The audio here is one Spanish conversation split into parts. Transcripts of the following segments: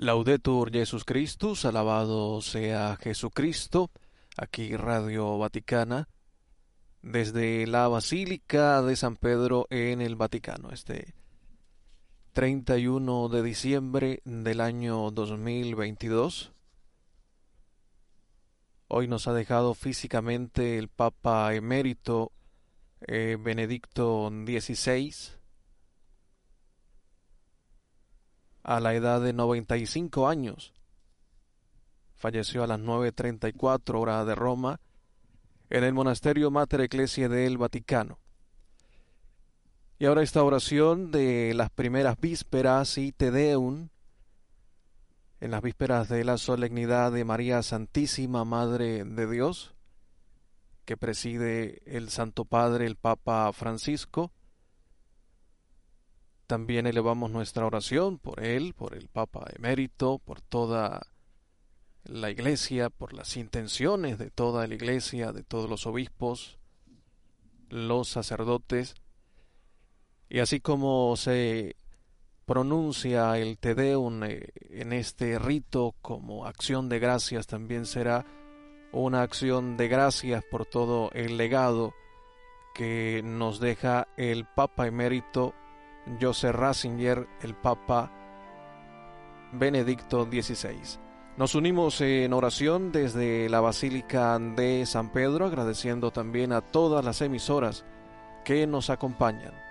Laudetur Jesus Christus, alabado sea Jesucristo, aquí Radio Vaticana, desde la Basílica de San Pedro en el Vaticano, este 31 de diciembre del año 2022. Hoy nos ha dejado físicamente el Papa emérito eh, Benedicto XVI a la edad de 95 años. Falleció a las 9.34 hora de Roma en el monasterio Mater Ecclesia del Vaticano. Y ahora esta oración de las primeras vísperas y Te Deum, en las vísperas de la solemnidad de María Santísima Madre de Dios, que preside el Santo Padre, el Papa Francisco, también elevamos nuestra oración por él, por el Papa emérito, por toda la Iglesia, por las intenciones de toda la Iglesia, de todos los obispos, los sacerdotes, y así como se pronuncia el Te Deum eh, en este rito como acción de gracias, también será una acción de gracias por todo el legado que nos deja el Papa emérito José Ratzinger, el Papa Benedicto XVI. Nos unimos en oración desde la Basílica de San Pedro, agradeciendo también a todas las emisoras que nos acompañan.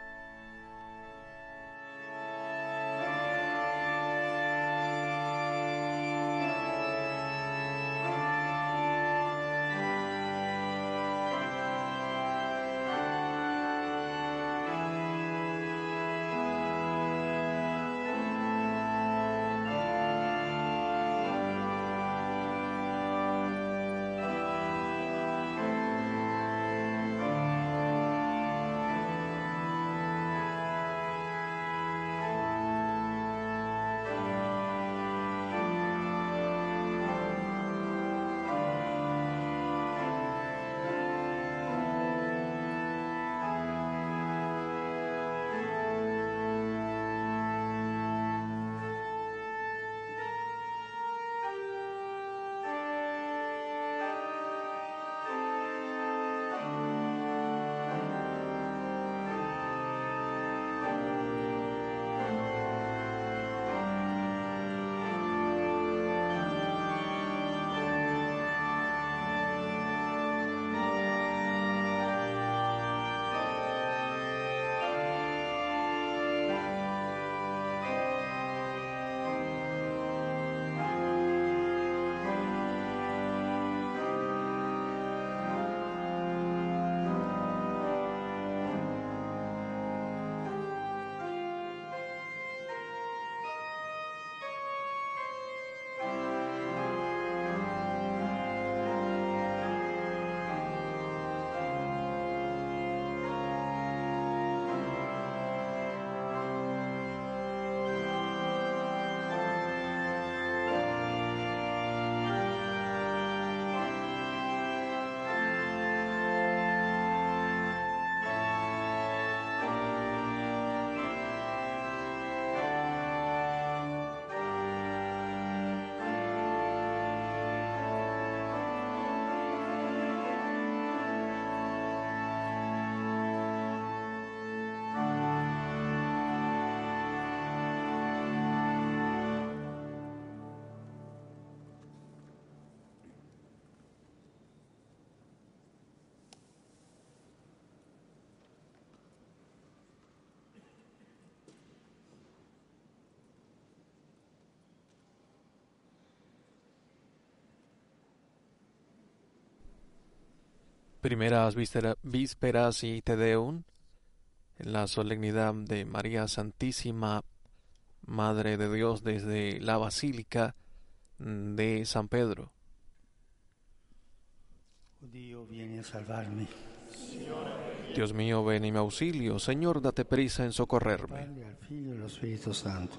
Primeras vísperas y Te Deum, en la solemnidad de María Santísima, Madre de Dios, desde la Basílica de San Pedro. Dios viene a salvarme. Dios mío, ven y me auxilio. Señor, date prisa en socorrerme. Al Santo.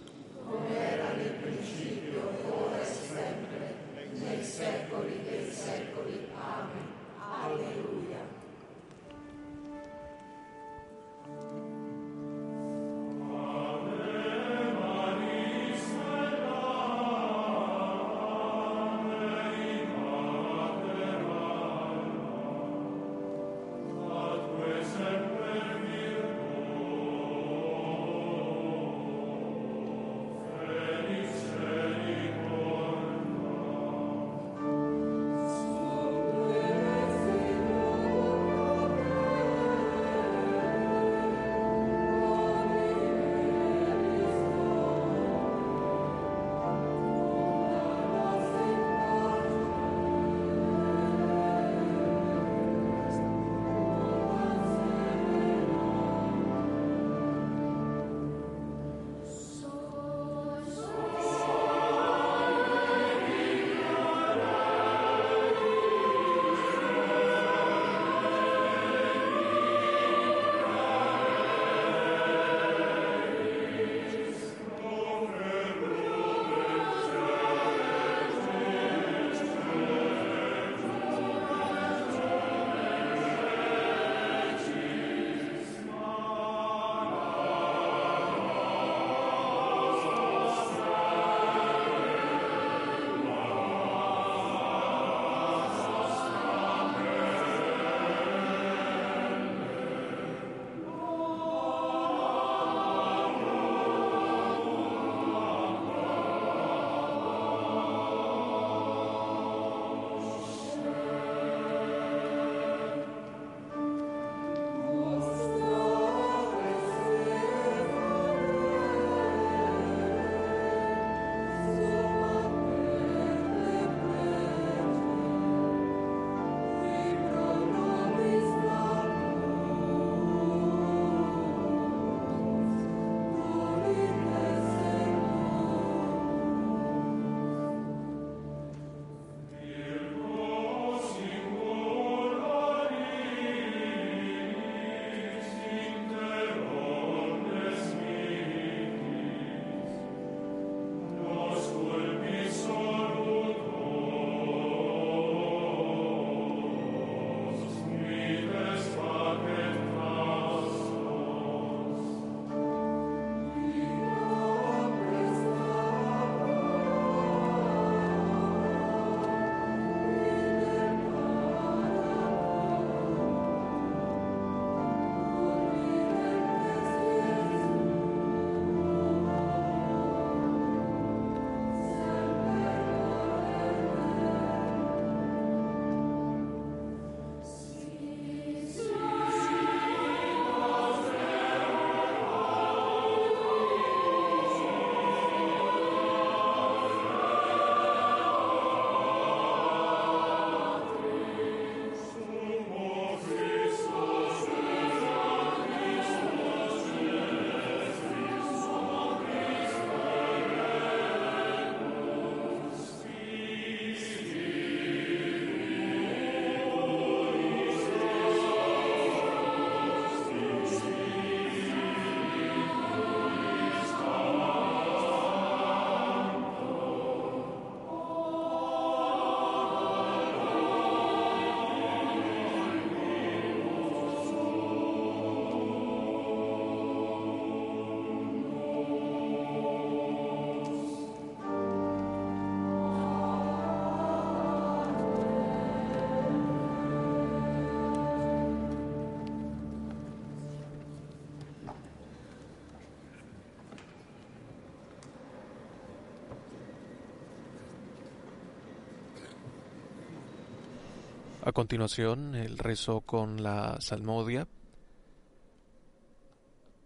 A continuación, el rezo con la salmodia.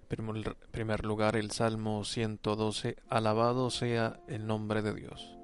En primer lugar, el Salmo 112. Alabado sea el nombre de Dios.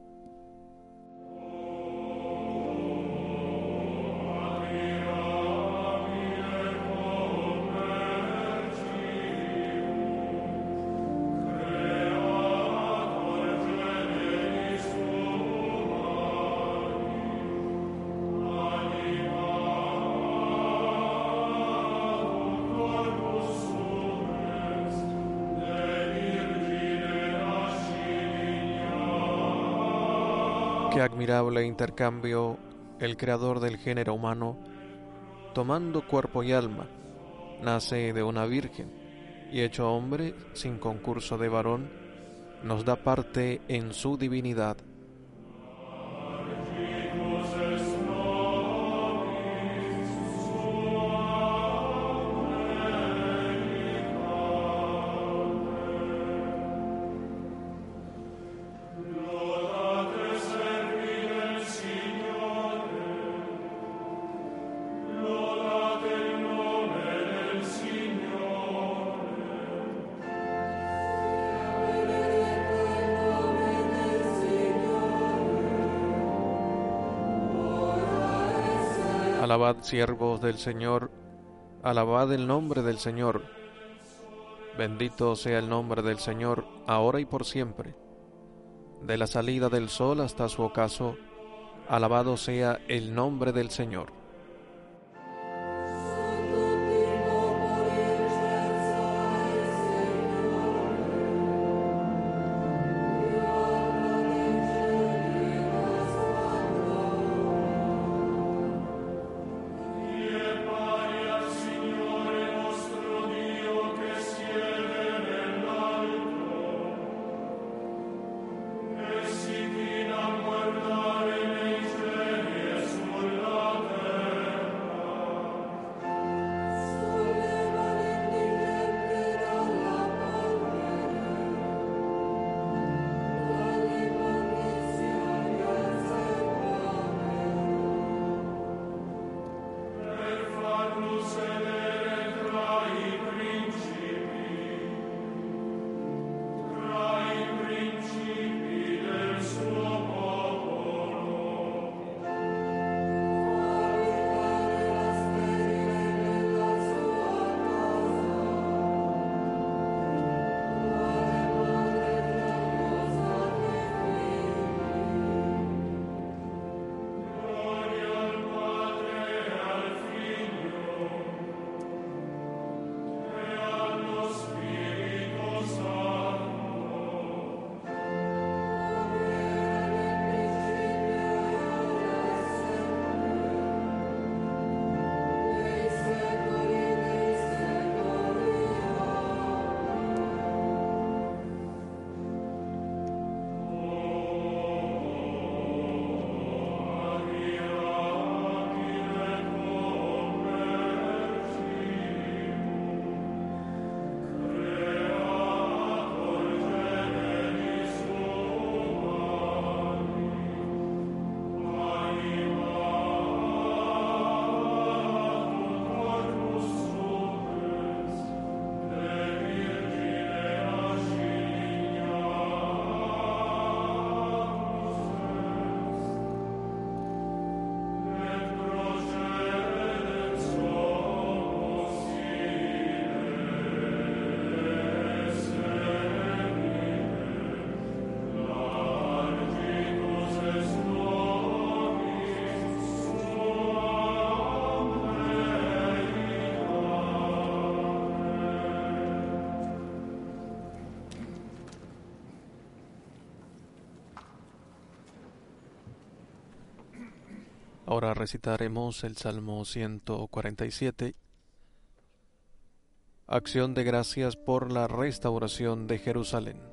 Intercambio el creador del género humano, tomando cuerpo y alma, nace de una virgen y hecho hombre sin concurso de varón, nos da parte en su divinidad Siervos del Señor, alabad el nombre del Señor. Bendito sea el nombre del Señor, ahora y por siempre. De la salida del sol hasta su ocaso, alabado sea el nombre del Señor. Ahora recitaremos el Salmo 147. Acción de gracias por la restauración de Jerusalén.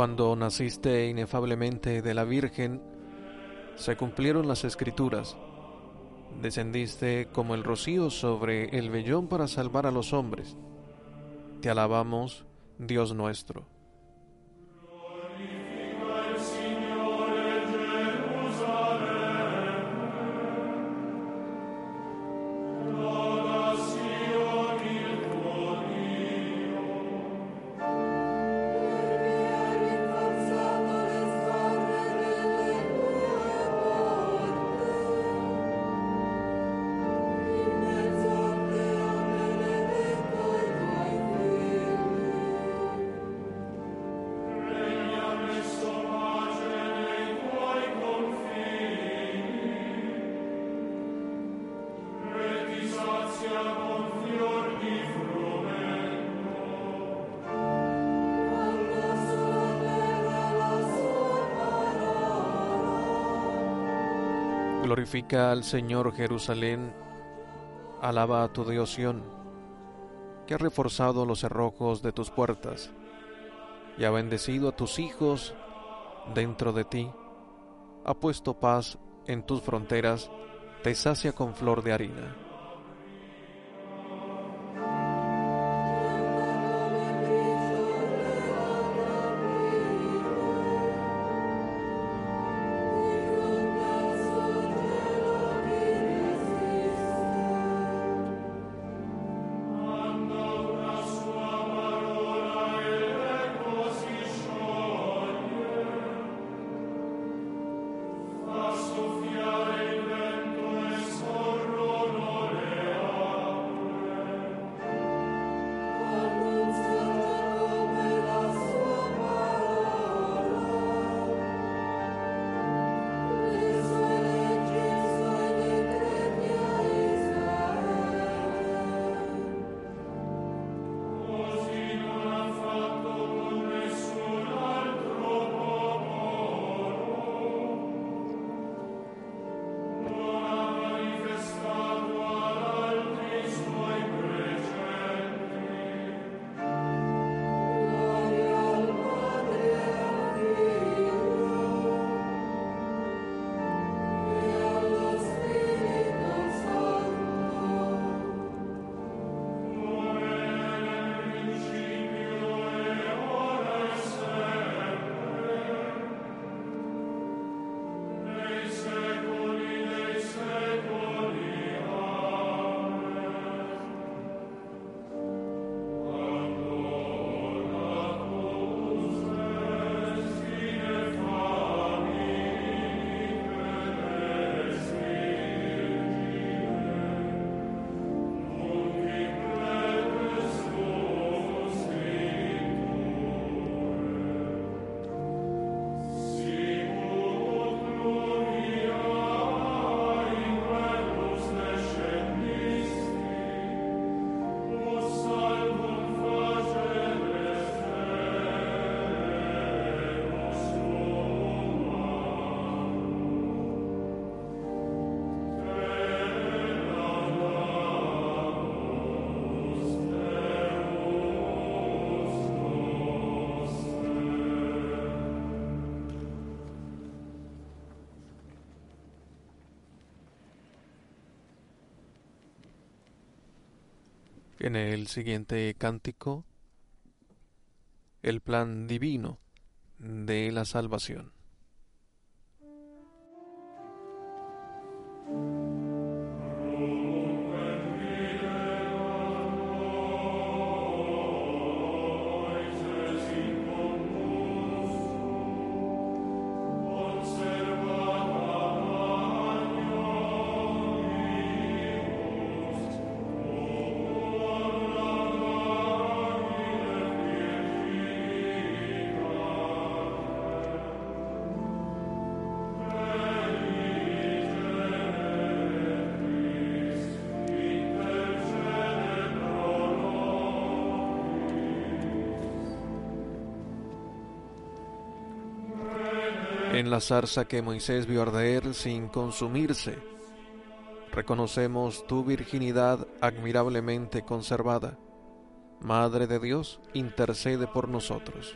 Cuando naciste inefablemente de la Virgen, se cumplieron las escrituras. Descendiste como el rocío sobre el vellón para salvar a los hombres. Te alabamos, Dios nuestro. Al Señor Jerusalén, alaba a tu Dios Sión, que ha reforzado los cerrojos de tus puertas y ha bendecido a tus hijos dentro de ti, ha puesto paz en tus fronteras, te sacia con flor de harina. En el siguiente cántico, el plan divino de la salvación. Que Moisés vio arder sin consumirse, reconocemos tu virginidad admirablemente conservada. Madre de Dios, intercede por nosotros.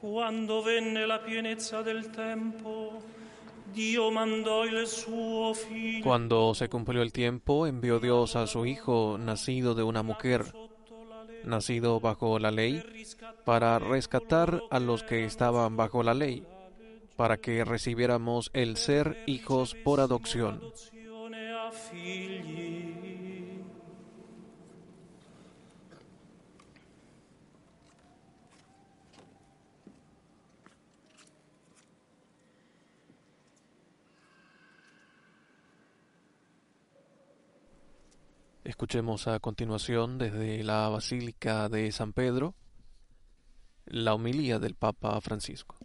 Quando venne la pienezza del tempo, Dio mandò il suo figlio. Cuando se cumplió el tiempo, envió Dios a su Hijo, nacido de una mujer, nacido bajo la ley, para rescatar a los que estaban bajo la ley, para que recibiéramos el ser hijos por adopción. Escuchemos a continuación desde la Basílica de San Pedro la homilía del Papa Francisco.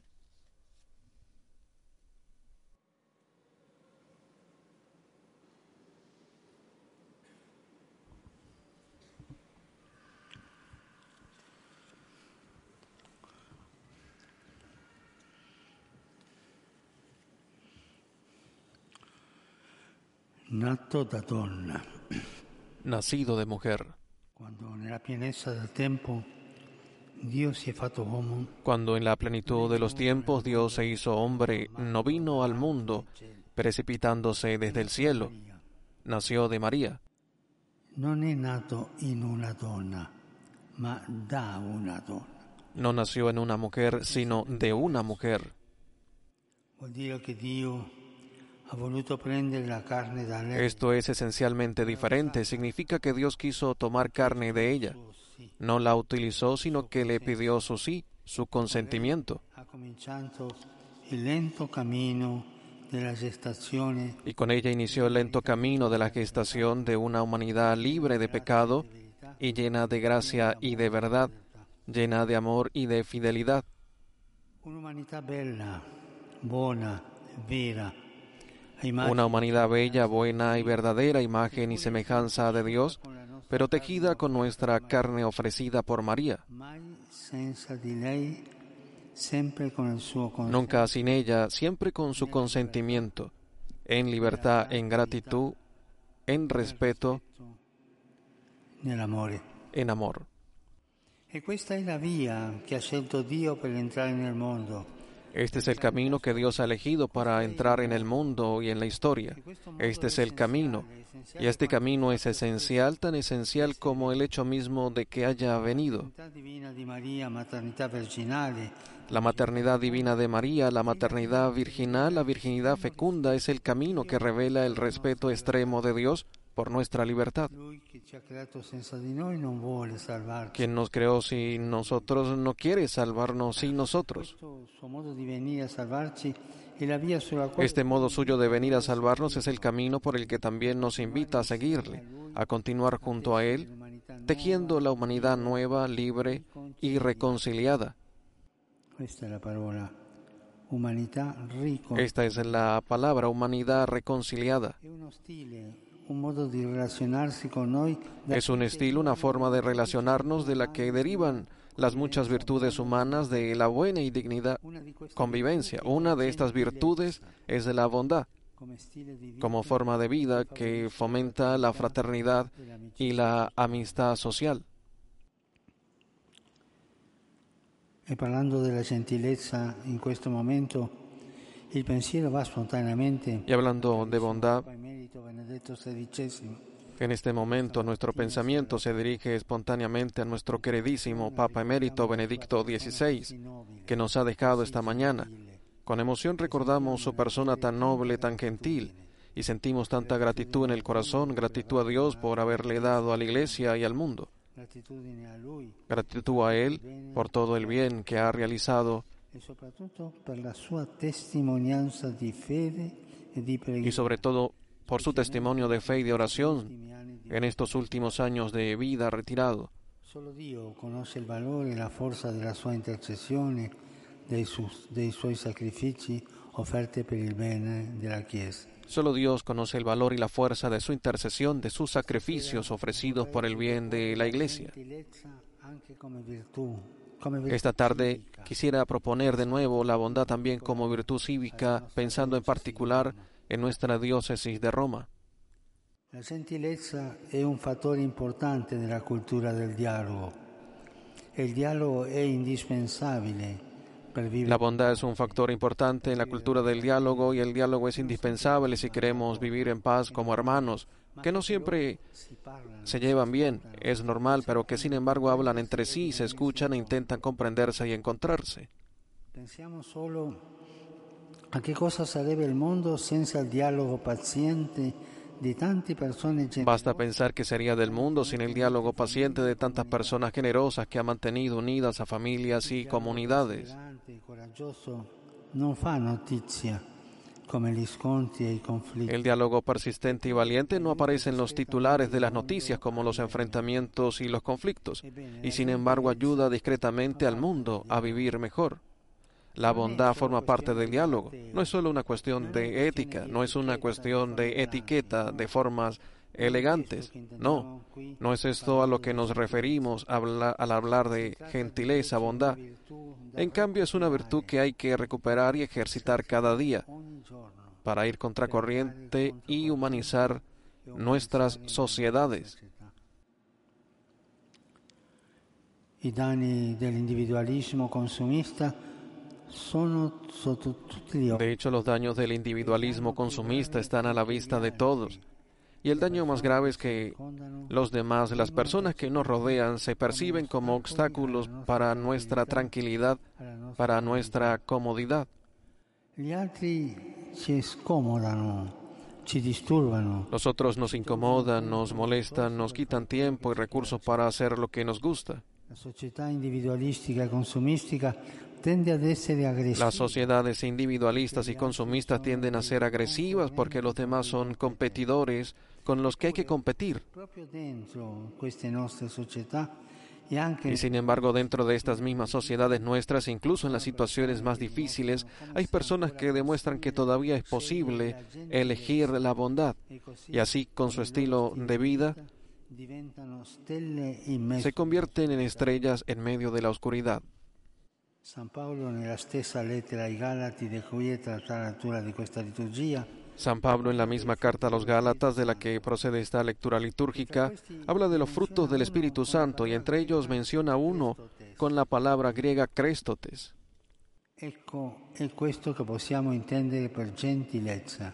nato da donna, Nacido de mujer, cuando en la plenitud de los tiempos Dios se hizo hombre, no vino al mundo precipitándose desde el cielo, nació de María. non è nato in una donna, ma da una donna. No nació en una mujer, sino de una mujer. Esto es esencialmente diferente. Significa que Dios quiso tomar carne de ella. No la utilizó, sino que le pidió su sí, su consentimiento. Y con ella inició el lento camino de la gestación de una humanidad libre de pecado y llena de gracia y de verdad, llena de amor y de fidelidad. un'umanità bella, buona, vera, Una humanidad bella, buena y verdadera, imagen y semejanza de Dios, pero tejida con nuestra carne ofrecida por María. Nunca sin ella, siempre con su consentimiento, en libertad, en gratitud, en respeto, en amor. E questa è la via che ha scelto Dio per entrare nel mondo. Este es el camino que Dios ha elegido para entrar en el mundo y en la historia. Este es el camino. Y este camino es esencial, tan esencial como el hecho mismo de que haya venido. La maternidad divina de María, la maternidad virginal, la virginidad fecunda es el camino que revela el respeto extremo de Dios por nuestra libertad. Quien nos creó sin nosotros no quiere salvarnos sin nosotros. Este modo suyo de venir a salvarnos es el camino por el que también nos invita a seguirle, a continuar junto a Él, tejiendo la humanidad nueva, libre y reconciliada. Questa è la umanità ricco. Esta es la palabra, humanidad reconciliada. Es un estilo, una forma de relacionarnos de la que derivan las muchas virtudes humanas de la buena y dignidad convivencia. Una de estas virtudes es de la bondad, como forma de vida que fomenta la fraternidad y la amistad social. E parlando della gentilezza in questo momento, il pensiero va spontaneamente Y hablando de bondad, En este momento nuestro pensamiento se dirige espontáneamente a nuestro queridísimo Papa Emérito Benedicto XVI, que nos ha dejado esta mañana. Con emoción recordamos su persona tan noble, tan gentil, y sentimos tanta gratitud en el corazón, gratitud a Dios por haberle dado a la Iglesia y al mundo, gratitud a Él por todo el bien que ha realizado. Y sobre todo por su testimonio de fe y de oración en estos últimos años de vida retirado. Solo Dio conosce il valore e la forza della sua intercessione, dei, dei suoi sacrifici offerti per il bene della Chiesa. Solo Dios conoce el valor y la fuerza de su intercesión, de sus sacrificios ofrecidos por el bien de la Iglesia. Esta tarde quisiera proponer de nuevo la bondad también como virtud cívica, pensando en particular en nuestra diócesis de Roma. La gentilezza è un fattore importante nella cultura del e dialogo è indispensabile per vivere La bondad es un factor importante en la cultura del diálogo y el diálogo es indispensable si queremos vivir en paz como hermanos, que no siempre se llevan bien, es normal, pero que sin embargo hablan entre sí, se escuchan e intentan comprenderse y encontrarse. Pensiamo solo a che cosa sarebbe il mondo senza il dialogo paziente di tante persone Basta pensar que sería del mundo sin el diálogo paciente de tantas personas generosas que han mantenido unidas a familias y comunidades. El diálogo persistente y valiente no aparece en los titulares de las noticias como los enfrentamientos y los conflictos, y sin embargo ayuda discretamente al mundo a vivir mejor. La bondad forma parte del diálogo. No es solo una cuestión de ética, no es una cuestión de etiqueta, de formas elegantes. No, no es esto a lo que nos referimos al hablar de gentileza, bondad. En cambio es una virtud que hay que recuperar y ejercitar cada día para ir contracorriente y humanizar nuestras sociedades. I danni dell'individualismo consumista De hecho, los daños del individualismo consumista están a la vista de todos. Y el daño más grave es que los demás, las personas que nos rodean, se perciben como obstáculos para nuestra tranquilidad, para nuestra comodidad. Los otros nos incomodan, nos molestan, nos quitan tiempo y recursos para hacer lo que nos gusta. La società individualistica e Las sociedades individualistas y consumistas tienden a ser agresivas porque los demás son competidores con los que hay que competir. Anche Y sin embargo, dentro de estas mismas sociedades nuestras, incluso en las situaciones más difíciles, hay personas que demuestran que todavía es posible elegir la bondad. Y así, con su estilo de vida, se convierten en estrellas en medio de la oscuridad. San Paolo nella stessa lettera ai Galati di cui è tratta la lettura di questa liturgia San Pablo, en la misma carta a los Gálatas de la que procede esta lectura litúrgica, habla de los frutos del Espíritu Santo y entre ellos menciona uno con la palabra griega Créstotes. Ecco, è questo che possiamo intendere per gentilezza,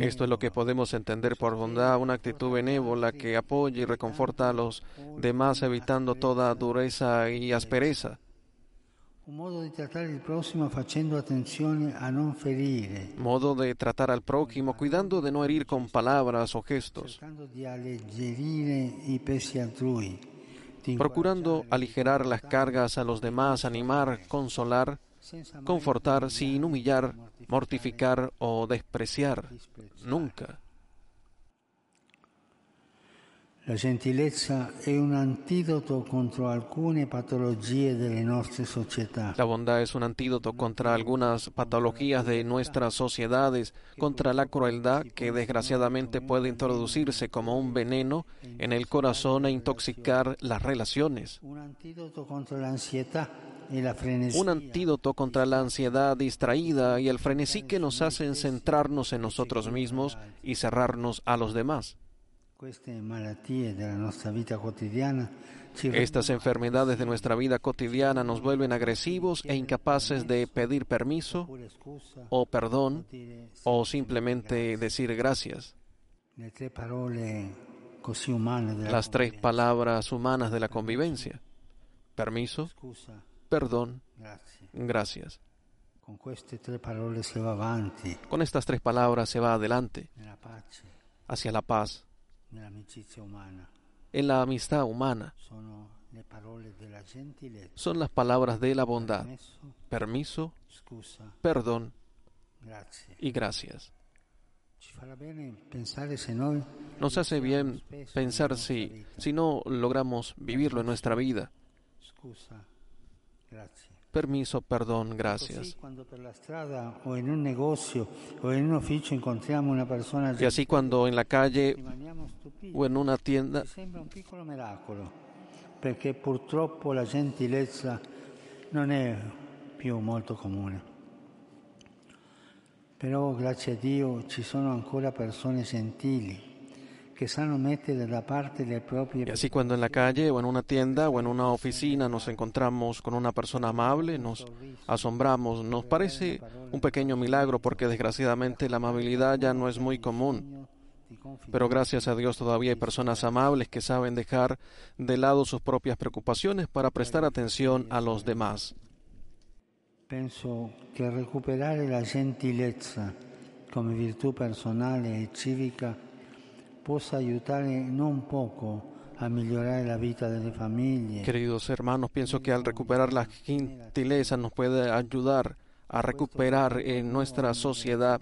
Esto es lo que podemos entender por bondad, una actitud benévola que apoya y reconforta a los demás evitando toda dureza y aspereza, modo de tratar al prójimo cuidando de no herir con palabras o gestos, procurando aligerar las cargas a los demás, animar, consolar, confortar sin humillar, mortificar o despreciar. Nunca. La gentilezza è un antidoto contro alcune patologie delle nostre società. La bondad es un antídoto contra algunas patologías de nuestras sociedades, contra la crueldad que desgraciadamente puede introducirse como un veneno en el corazón e intoxicar las relaciones. Un l'ansietà e la frenesia. Un antídoto contra la ansiedad distraída y el frenesí que nos hacen centrarnos en nosotros mismos y cerrarnos a los demás. Estas enfermedades de nuestra vida cotidiana nos vuelven agresivos e incapaces de pedir permiso o perdón o simplemente decir gracias. Las tres palabras humanas de la convivencia. Permiso, perdón, gracias. Con estas tres palabras se va adelante, hacia la paz, en la amistad humana. Son las palabras de la bondad. Permiso, perdón. Y gracias. Nos hace bien pensar si, si no logramos vivirlo en nuestra vida. Permiso, perdón, Così gracias. Y así cuando en la calle o en una tienda perché purtroppo la gentilezza non è più molto comune. Però grazie a Dio ci sono ancora persone gentili Y así cuando en la calle o en una tienda o en una oficina nos encontramos con una persona amable, nos asombramos, nos parece un pequeño milagro porque desgraciadamente la amabilidad ya no es muy común. Pero gracias a Dios todavía hay personas amables que saben dejar de lado sus propias preocupaciones para prestar atención a los demás. Penso che recuperare la gentilezza come virtù personale e civica possa aiutare non poco a migliorare la vita delle famiglie. Queridos hermanos, pienso que al recuperar la gentileza nos puede ayudar a recuperar en nuestra sociedad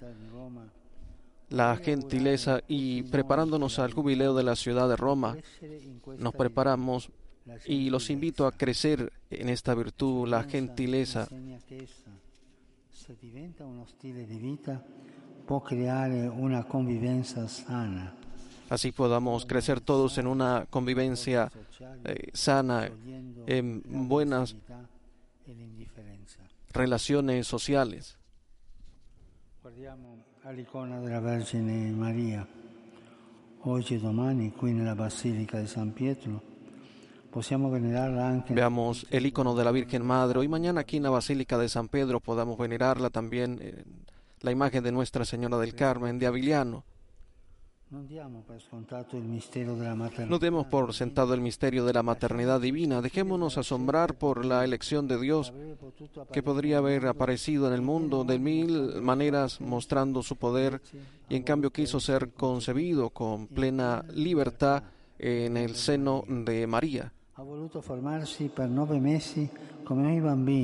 la gentileza y preparándonos al jubileo de la ciudad de Roma, nos preparamos y los invito a crecer en esta virtud, la gentileza. Se diventa uno stile di vita, può creare una convivenza sana. Así podamos crecer todos en una convivencia eh, sana, en buenas relaciones sociales. Veamos el icono de la Virgen Madre. Hoy mañana aquí en la Basílica de San Pedro podamos venerarla también la imagen de Nuestra Señora del Carmen de Aviliano. No demos por sentado el misterio de la maternidad divina. Dejémonos asombrar por la elección de Dios que podría haber aparecido en el mundo de mil maneras mostrando su poder y en cambio quiso ser concebido con plena libertad en el seno de María.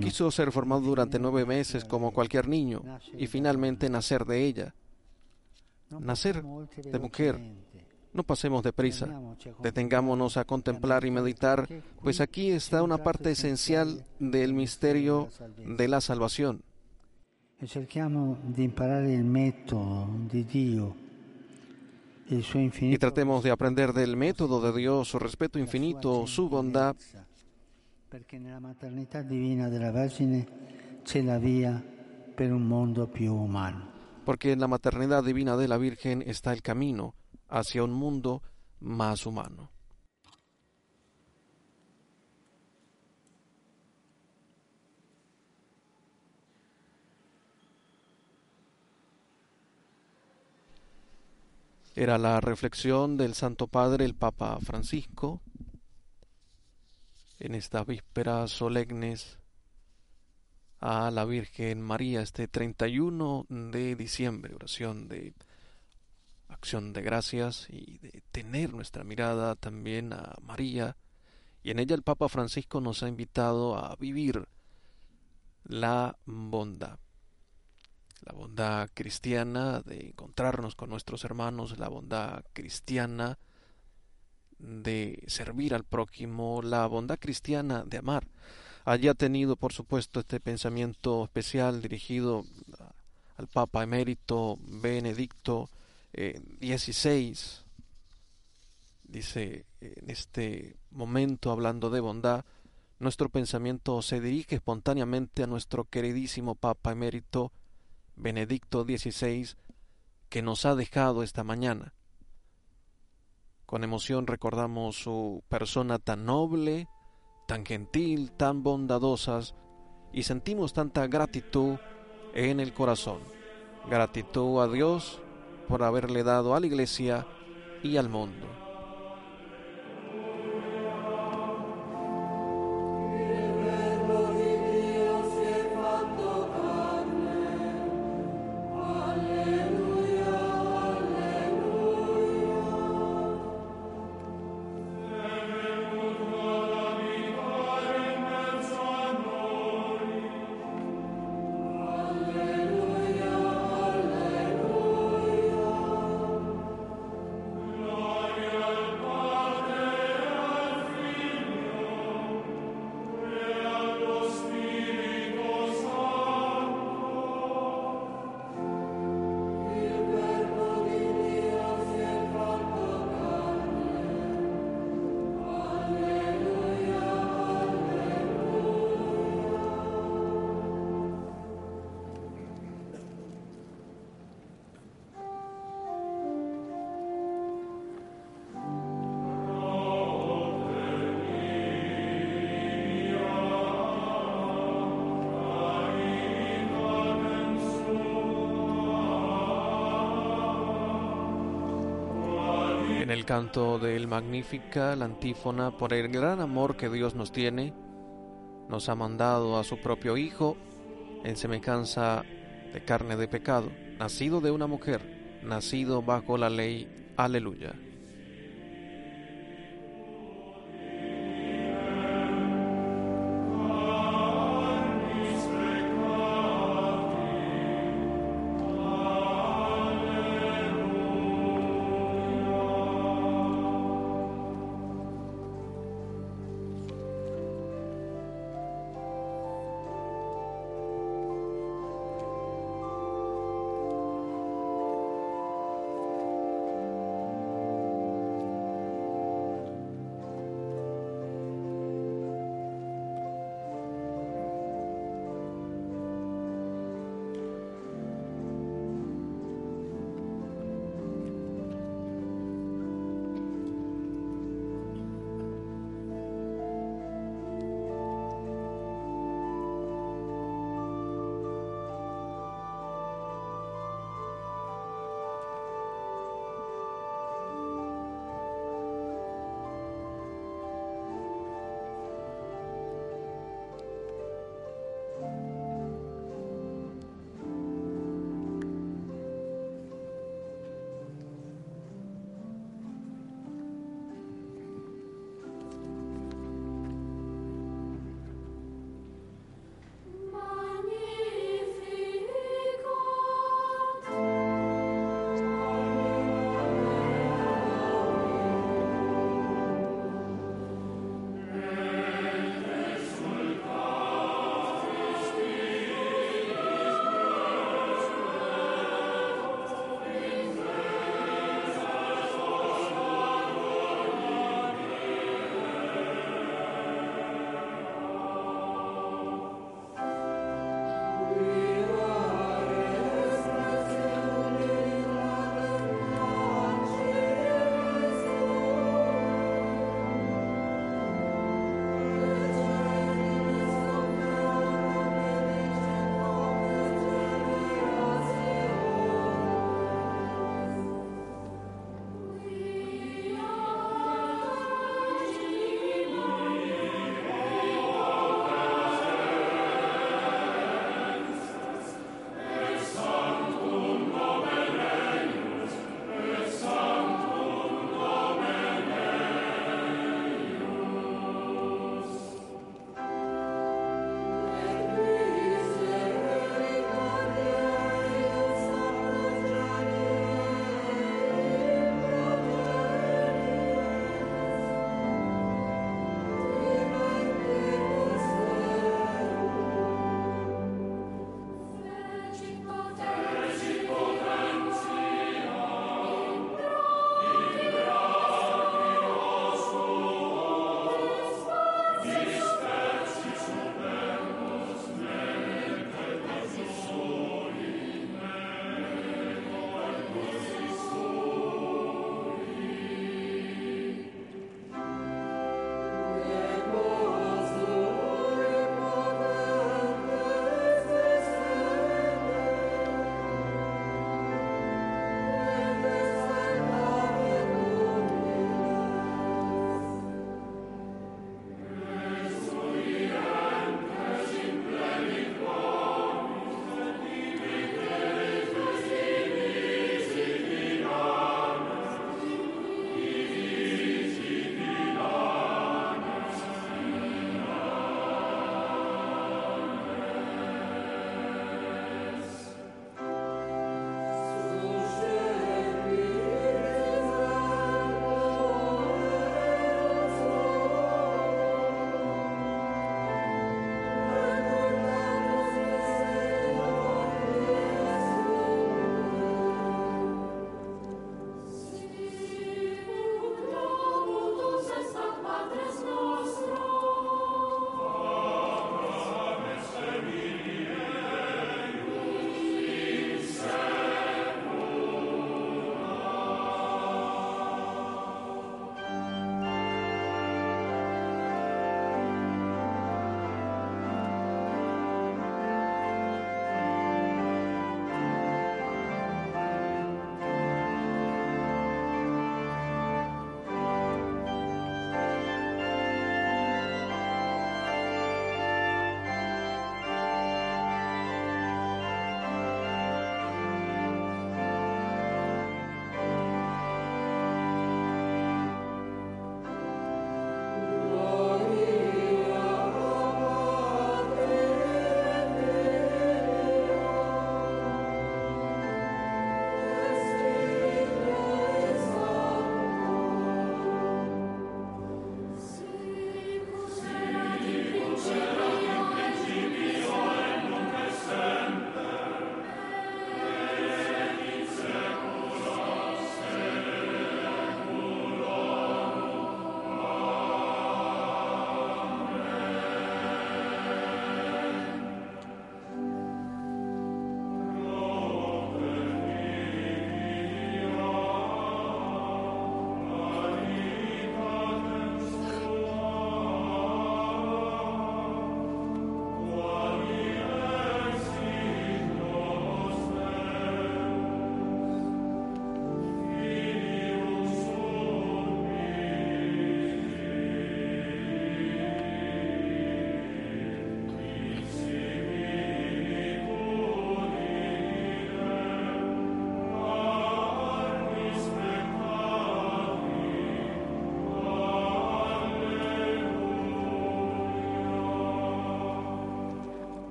Quiso ser formado durante nueve meses como cualquier niño y finalmente nacer de ella. Nacer de mujer. No pasemos deprisa, detengámonos a contemplar y meditar, pues aquí está una parte esencial del misterio de la salvación. Y tratemos de aprender del método de Dios, su respeto infinito, su bondad, perché nella maternità divina della Vergine c'è la via per un mondo più umano. Porque en la maternidad divina de la Virgen está el camino hacia un mundo más humano. Era la reflexión del Santo Padre, el Papa Francisco, en estas vísperas solemnes a la Virgen María este 31 de diciembre, oración de acción de gracias y de tener nuestra mirada también a María. Y en ella el Papa Francisco nos ha invitado a vivir la bondad, la bondad cristiana de encontrarnos con nuestros hermanos, la bondad cristiana de servir al prójimo, la bondad cristiana de amar haya tenido, por supuesto, este pensamiento especial dirigido al Papa emérito Benedicto XVI. Dice en este momento, hablando de bondad, nuestro pensamiento se dirige espontáneamente a nuestro queridísimo Papa emérito Benedicto XVI, que nos ha dejado esta mañana. Con emoción recordamos su persona tan noble, tan gentil, tan bondadosas, y sentimos tanta gratitud en el corazón. Gratitud a Dios por haberle dado a la iglesia y al mundo. Canto del Magnífica, la antífona, por el gran amor que Dios nos tiene, nos ha mandado a su propio Hijo en semejanza de carne de pecado, nacido de una mujer, nacido bajo la ley. Aleluya.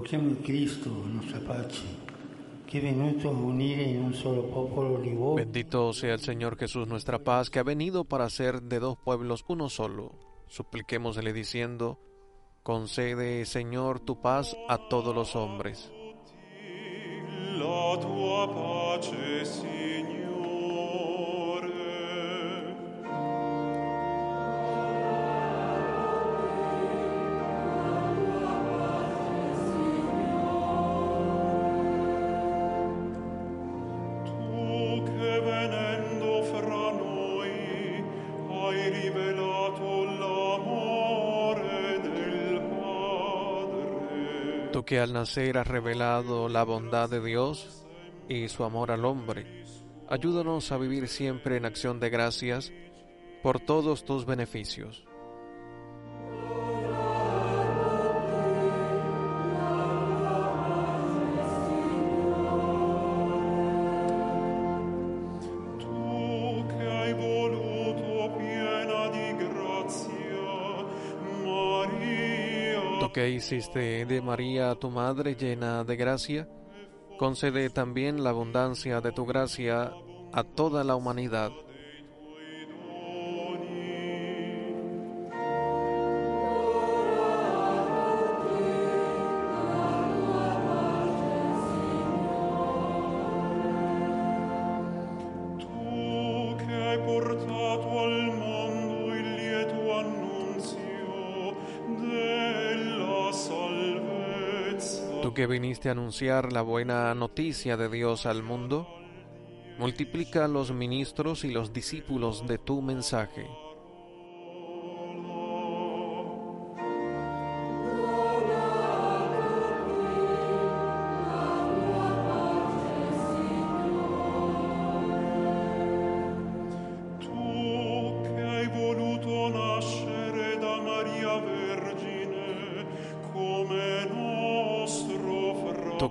Invochiamo Cristo, nostra pace. Bendito sea el Señor Jesús, nuestra paz, que ha venido para hacer de dos pueblos uno solo. Supliquémosle diciendo, concede, Señor, tu paz a todos los hombres. La tua pace, que al nacer has revelado la bondad de Dios y su amor al hombre, ayúdanos a vivir siempre en acción de gracias por todos tus beneficios. Que hiciste de María tu madre llena de gracia, concede también la abundancia de tu gracia a toda la humanidad. Que viniste a anunciar la buena noticia de Dios al mundo, multiplica los ministros y los discípulos de tu mensaje.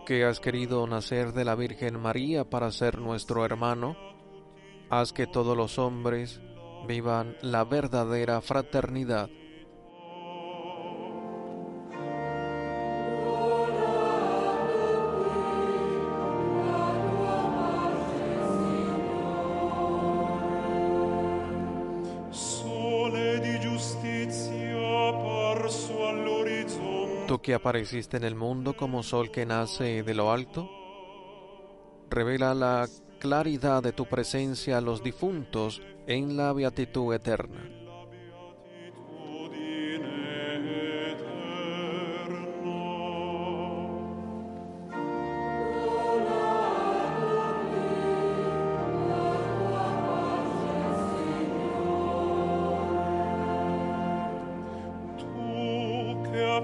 Que has querido nacer de la Virgen María para ser nuestro hermano, haz que todos los hombres vivan la verdadera fraternidad. Que apareciste en el mundo como sol que nace de lo alto, revela la claridad de tu presencia a los difuntos en la beatitud eterna.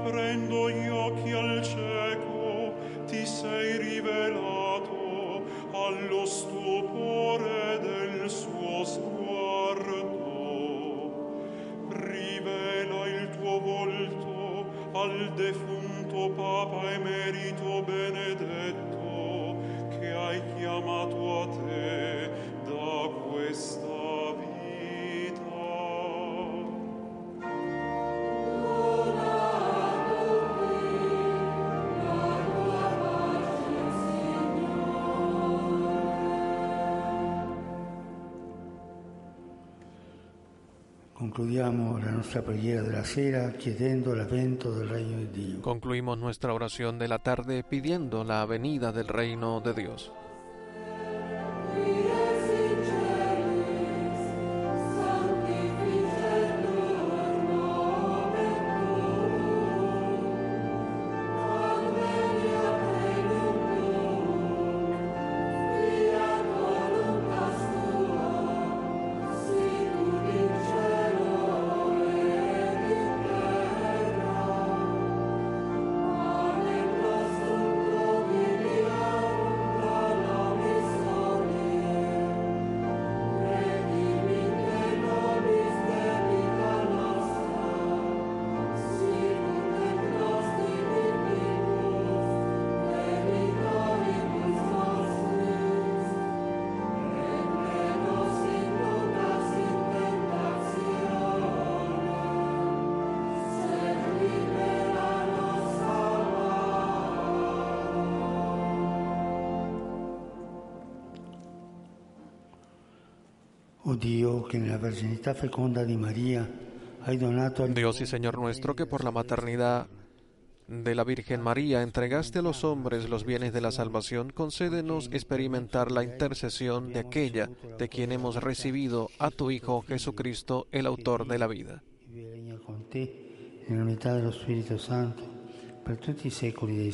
Aprendo gli occhi al cieco ti sei rivelato allo stupore del suo sguardo. Rivela il tuo volto al defunto Concluimos nuestra oración de la tarde pidiendo la venida del reino de Dios. Dios y Señor nuestro, que por la maternidad de la Virgen María entregaste a los hombres los bienes de la salvación, concédenos experimentar la intercesión de aquella de quien hemos recibido a tu Hijo Jesucristo, el autor de la vida. vive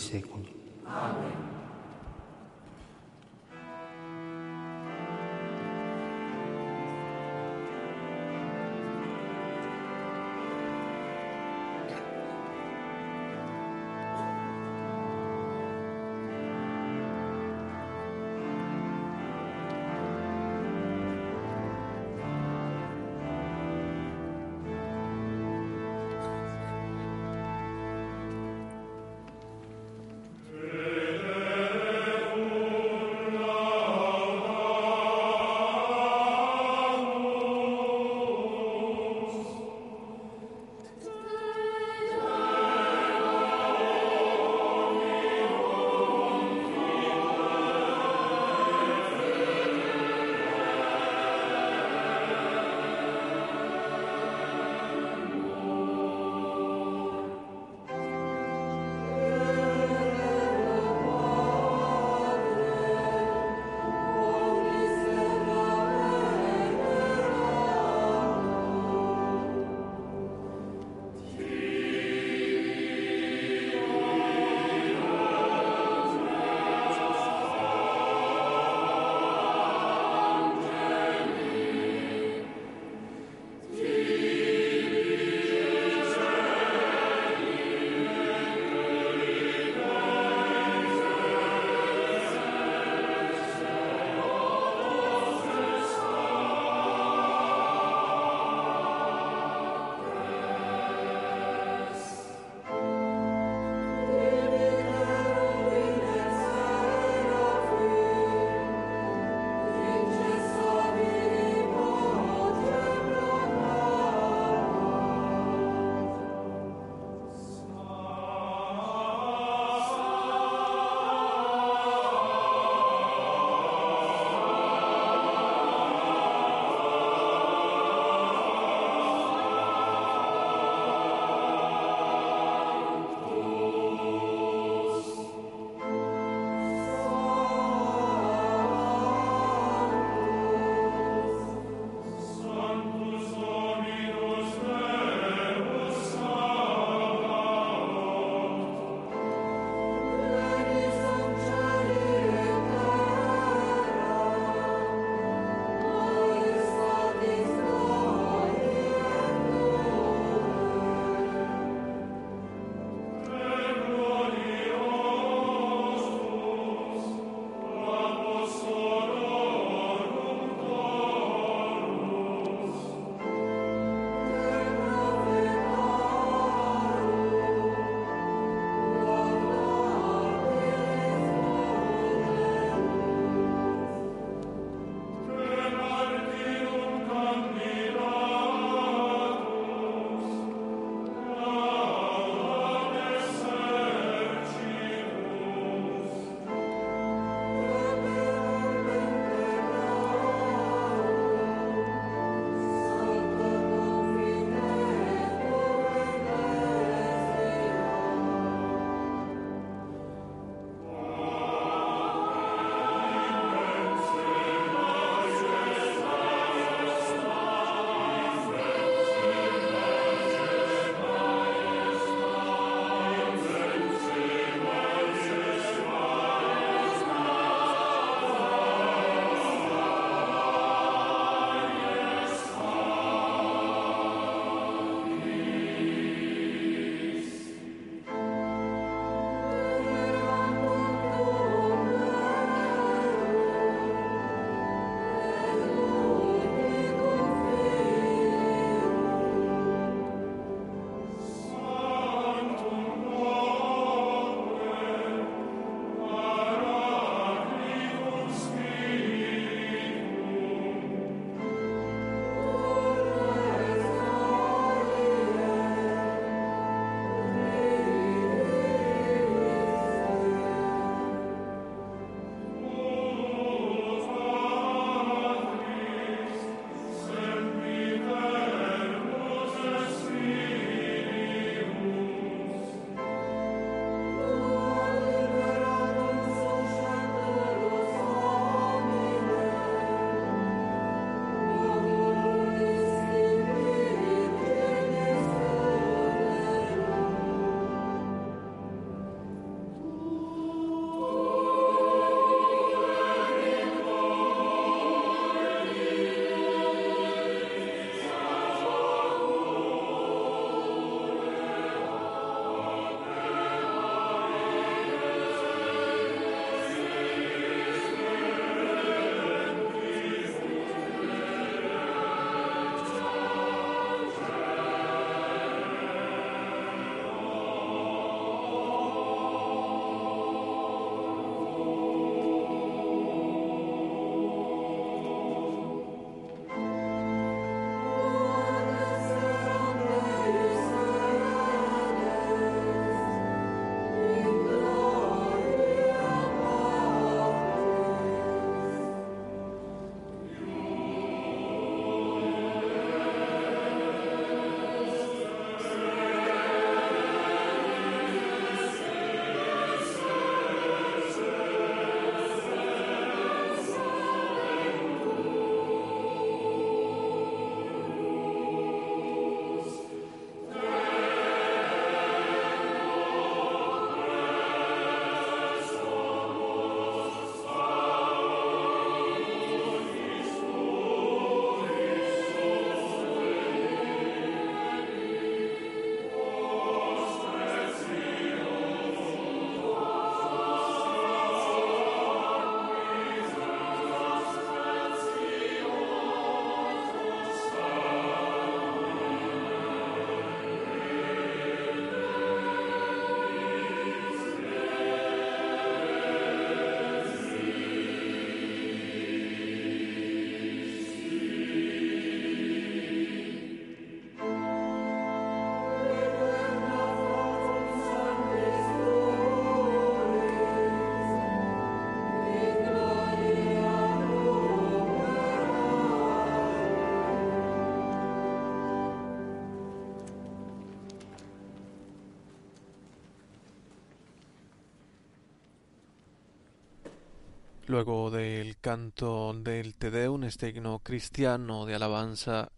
Luego del canto del Te Deum, este himno cristiano de alabanza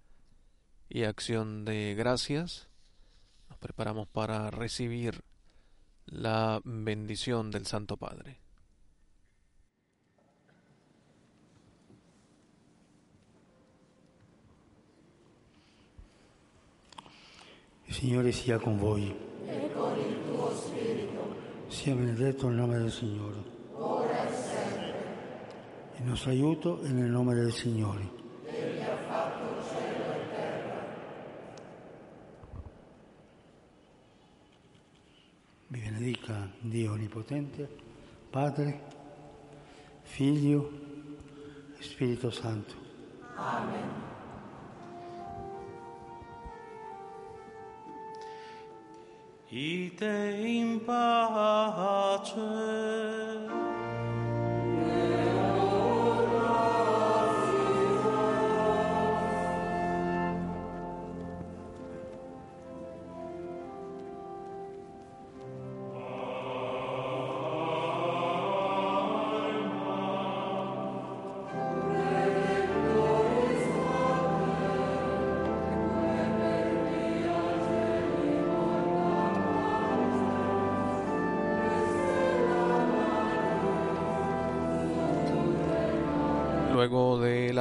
y acción de gracias, nos preparamos para recibir la bendición del Santo Padre. Il Signore sia con voi. e con il tuo il nome del Signore. E Il nostro aiuto è nel nome del Signore. Vi benedica Dio Onnipotente, Padre, Figlio e Spirito Santo. Ite in pace.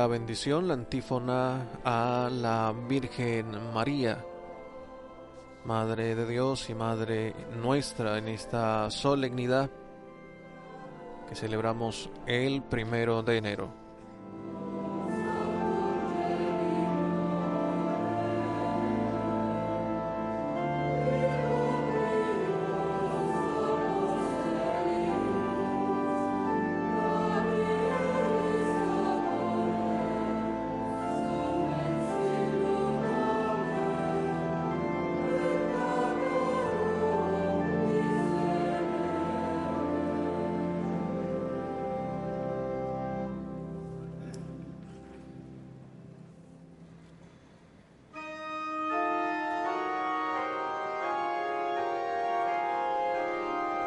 La bendición, la antífona a la Virgen María, Madre de Dios y Madre nuestra en esta solemnidad que celebramos el primero de enero.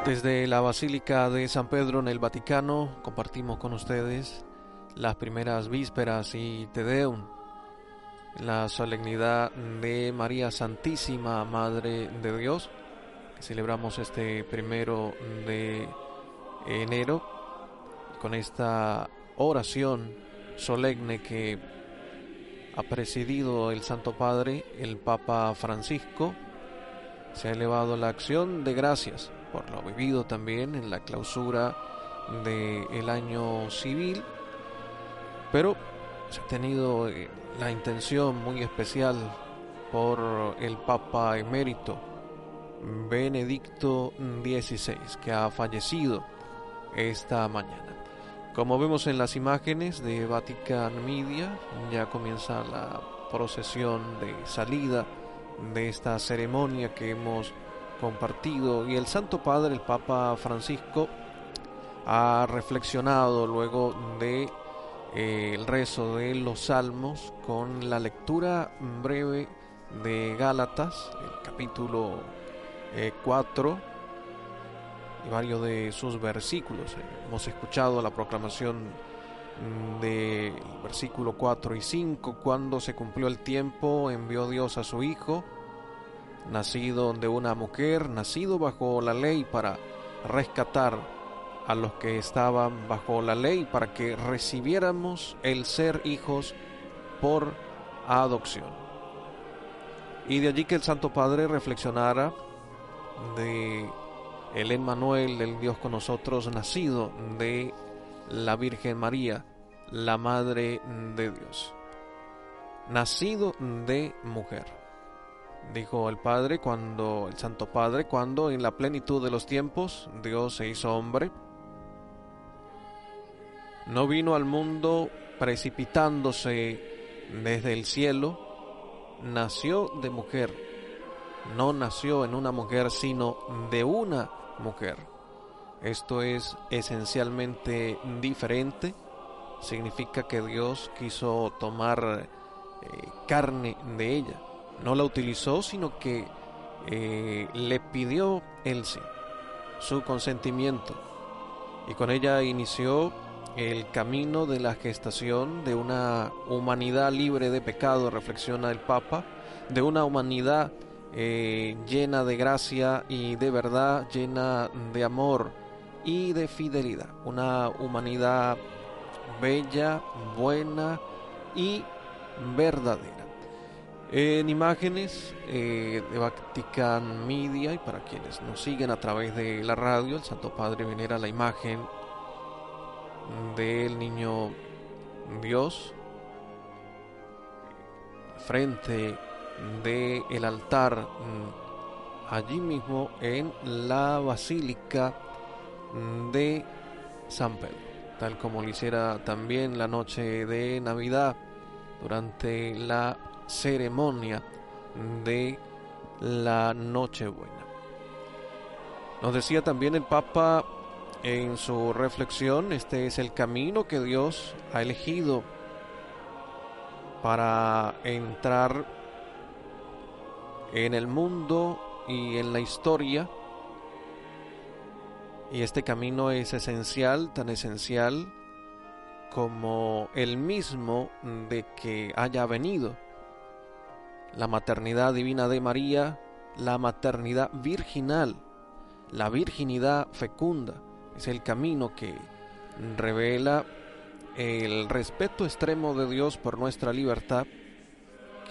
Desde la Basílica de San Pedro en el Vaticano compartimos con ustedes las primeras vísperas y Te Deum, la solemnidad de María Santísima, Madre de Dios, que celebramos este primero de enero con esta oración solemne que ha presidido el Santo Padre, el Papa Francisco, se ha elevado la acción de gracias por lo vivido también en la clausura del año civil, pero se ha tenido eh, la intención muy especial por el Papa emérito Benedicto XVI, que ha fallecido esta mañana. Como vemos en las imágenes de Vatican Media, ya comienza la procesión de salida de esta ceremonia que hemos compartido y el Santo Padre, el Papa Francisco, ha reflexionado luego de eh, el rezo de los salmos con la lectura breve de Gálatas, el capítulo 4 y varios de sus versículos. Hemos escuchado la proclamación del versículo 4 y 5, cuando se cumplió el tiempo, envió Dios a su Hijo, nacido de una mujer, nacido bajo la ley para rescatar a los que estaban bajo la ley, para que recibiéramos el ser hijos por adopción. Y de allí que el Santo Padre reflexionara de el Emmanuel, el Dios con nosotros, nacido de la Virgen María, la Madre de Dios, nacido de mujer dijo el Padre cuando el Santo Padre cuando en la plenitud de los tiempos Dios se hizo hombre no vino al mundo precipitándose desde el cielo nació de mujer no nació en una mujer sino de una mujer. Esto es esencialmente diferente significa que Dios quiso tomar eh, carne de ella no la utilizó, sino que eh, le pidió sí, su consentimiento. Y con ella inició el camino de la gestación de una humanidad libre de pecado, reflexiona el Papa, de una humanidad eh, llena de gracia y de verdad, llena de amor y de fidelidad. Una humanidad bella, buena y verdadera. En imágenes eh, de Vatican Media y para quienes nos siguen a través de la radio, el Santo Padre venera la imagen del niño Dios frente del el altar mm, allí mismo en la basílica de San Pedro, tal como lo hiciera también la noche de Navidad durante la ceremonia de la Nochebuena. Nos decía también el Papa en su reflexión, este es el camino que Dios ha elegido para entrar en el mundo y en la historia. Y este camino es esencial, tan esencial como el mismo de que haya venido. La maternidad divina de María, la maternidad virginal, la virginidad fecunda, es el camino que revela el respeto extremo de Dios por nuestra libertad,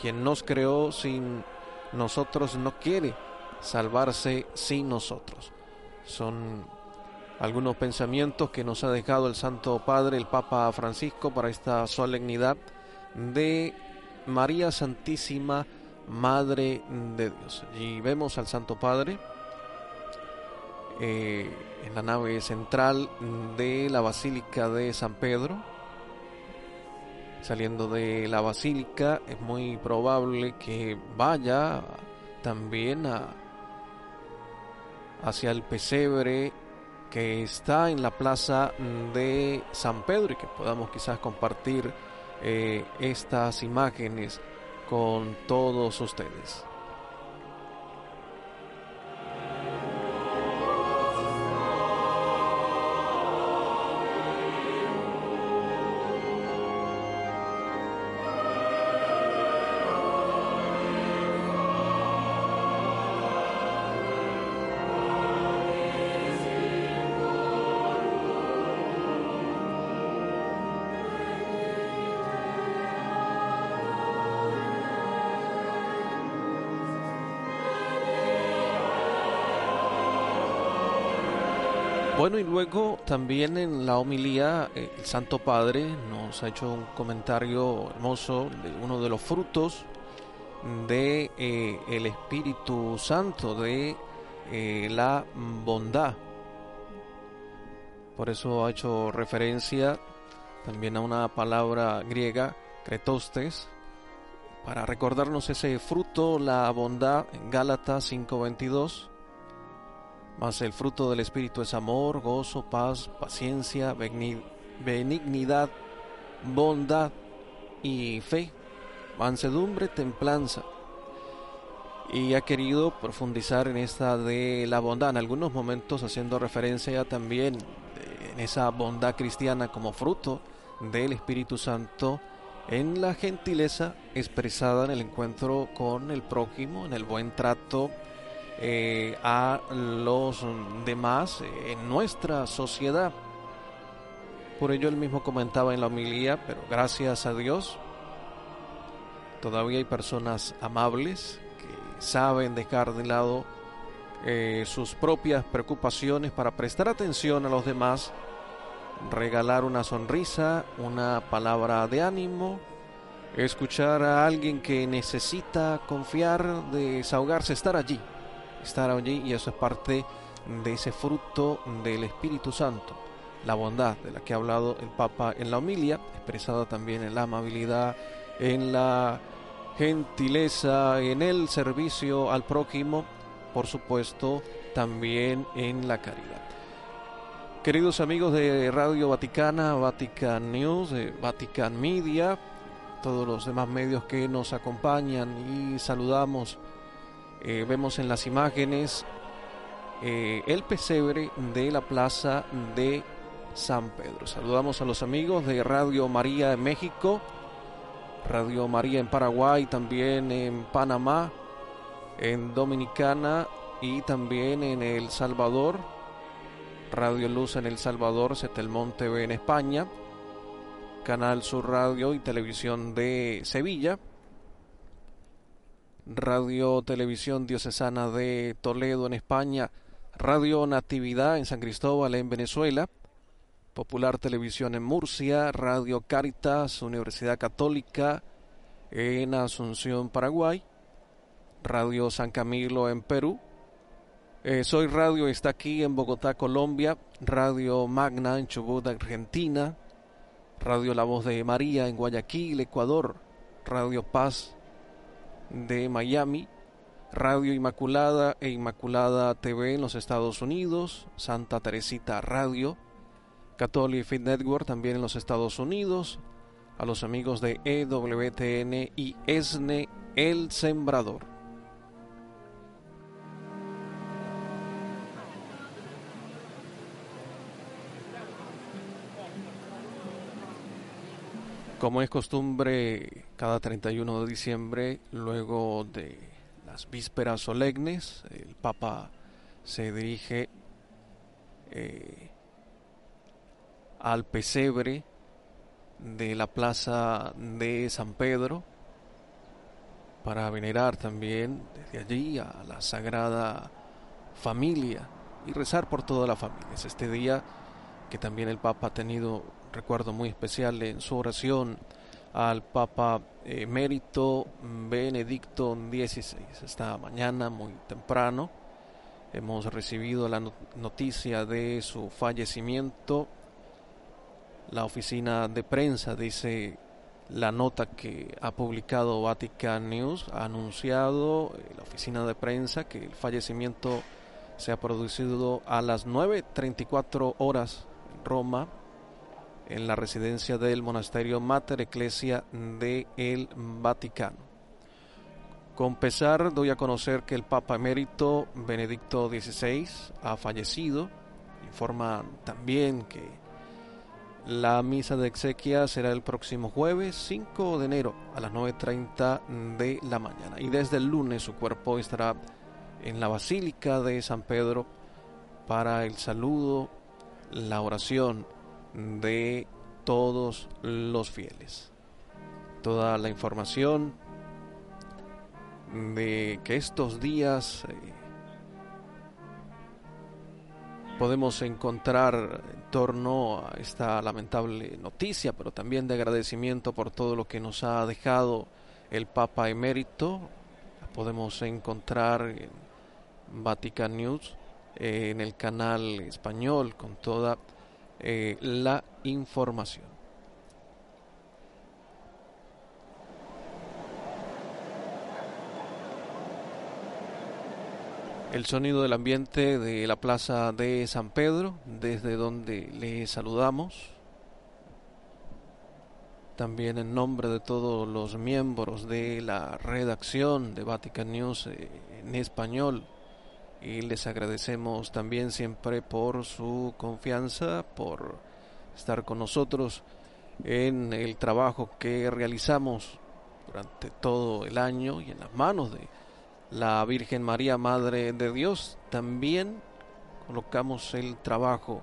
quien nos creó sin nosotros no quiere salvarse sin nosotros. Son algunos pensamientos que nos ha dejado el Santo Padre, el Papa Francisco, para esta solemnidad de María Santísima, Madre de Dios. Y vemos al Santo Padre eh, en la nave central de la Basílica de San Pedro. Saliendo de la Basílica es muy probable que vaya también a, hacia el pesebre que está en la plaza de San Pedro y que podamos quizás compartir eh, estas imágenes con todos ustedes. Bueno, y luego también en la homilía eh, el Santo Padre nos ha hecho un comentario hermoso de uno de los frutos de eh, el Espíritu Santo, de eh, la bondad. Por eso ha hecho referencia también a una palabra griega, cretostes, para recordarnos ese fruto, la bondad, en Gálatas 5:22 mas el fruto del Espíritu es amor, gozo, paz, paciencia, benignidad, bondad y fe, mansedumbre, templanza. Y ha querido profundizar en esta de la bondad, en algunos momentos haciendo referencia también en esa bondad cristiana como fruto del Espíritu Santo en la gentileza expresada en el encuentro con el prójimo, en el buen trato, eh, a los demás en nuestra sociedad. Por ello él mismo comentaba en la homilía, pero gracias a Dios, todavía hay personas amables que saben dejar de lado eh, sus propias preocupaciones para prestar atención a los demás, regalar una sonrisa, una palabra de ánimo, escuchar a alguien que necesita confiar, desahogarse, estar allí estar allí y eso es parte de ese fruto del Espíritu Santo, la bondad de la que ha hablado el Papa en la homilia, expresada también en la amabilidad, en la gentileza, en el servicio al prójimo, por supuesto, también en la caridad. Queridos amigos de Radio Vaticana, Vatican News, Vatican Media, todos los demás medios que nos acompañan y saludamos eh, vemos en las imágenes eh, el pesebre de la plaza de San Pedro. Saludamos a los amigos de Radio María en México, Radio María en Paraguay, también en Panamá, en Dominicana y también en El Salvador. Radio Luz en El Salvador, Setelmón TV en España, Canal Sur Radio y Televisión de Sevilla. Radio Televisión Diocesana de Toledo en España, Radio Natividad en San Cristóbal en Venezuela, Popular Televisión en Murcia, Radio Caritas, Universidad Católica en Asunción, Paraguay, Radio San Camilo en Perú, eh, Soy Radio está aquí en Bogotá, Colombia, Radio Magna en Chubut, Argentina, Radio La Voz de María en Guayaquil, Ecuador, Radio Paz de Miami, Radio Inmaculada e Inmaculada TV en los Estados Unidos, Santa Teresita Radio, Catholic Fit Network también en los Estados Unidos, a los amigos de EWTN y ESNE El Sembrador. Como es costumbre, cada 31 de diciembre, luego de las vísperas solemnes, el Papa se dirige eh, al pesebre de la plaza de San Pedro para venerar también desde allí a la Sagrada Familia y rezar por toda la familia. Es este día que también el Papa ha tenido recuerdo muy especial en su oración al Papa Emérito Benedicto XVI. Esta mañana, muy temprano, hemos recibido la noticia de su fallecimiento. La oficina de prensa dice la nota que ha publicado Vatican News, ha anunciado eh, la oficina de prensa que el fallecimiento se ha producido a las 9.34 horas en Roma en la residencia del monasterio Mater Ecclesia de el Vaticano. Con pesar doy a conocer que el Papa emérito Benedicto XVI ha fallecido. Informa también que la misa de exequia será el próximo jueves 5 de enero a las 9.30 de la mañana. Y desde el lunes su cuerpo estará en la Basílica de San Pedro para el saludo, la oración de todos los fieles. Toda la información de que estos días eh, podemos encontrar en torno a esta lamentable noticia, pero también de agradecimiento por todo lo que nos ha dejado el Papa emérito. podemos encontrar en Vatican News, eh, en el canal español, con toda eh, la información. El sonido del ambiente de la plaza de San Pedro, desde donde le saludamos. También en nombre de todos los miembros de la redacción de Vatican News en español, y les agradecemos también siempre por su confianza, por estar con nosotros en el trabajo que realizamos durante todo el año y en las manos de la Virgen María, Madre de Dios. También colocamos el trabajo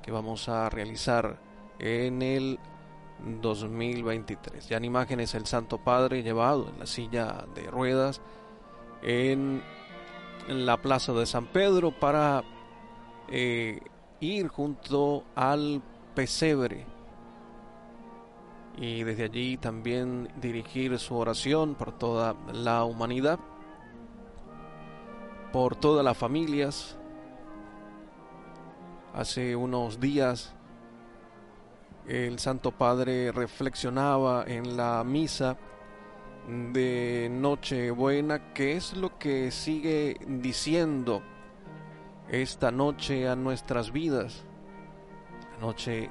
que vamos a realizar en el 2023. Ya en imágenes el Santo Padre llevado en la silla de ruedas en en la plaza de San Pedro para eh, ir junto al pesebre y desde allí también dirigir su oración por toda la humanidad, por todas las familias. Hace unos días el Santo Padre reflexionaba en la misa de Nochebuena, ¿qué es lo que sigue diciendo esta noche a nuestras vidas? La noche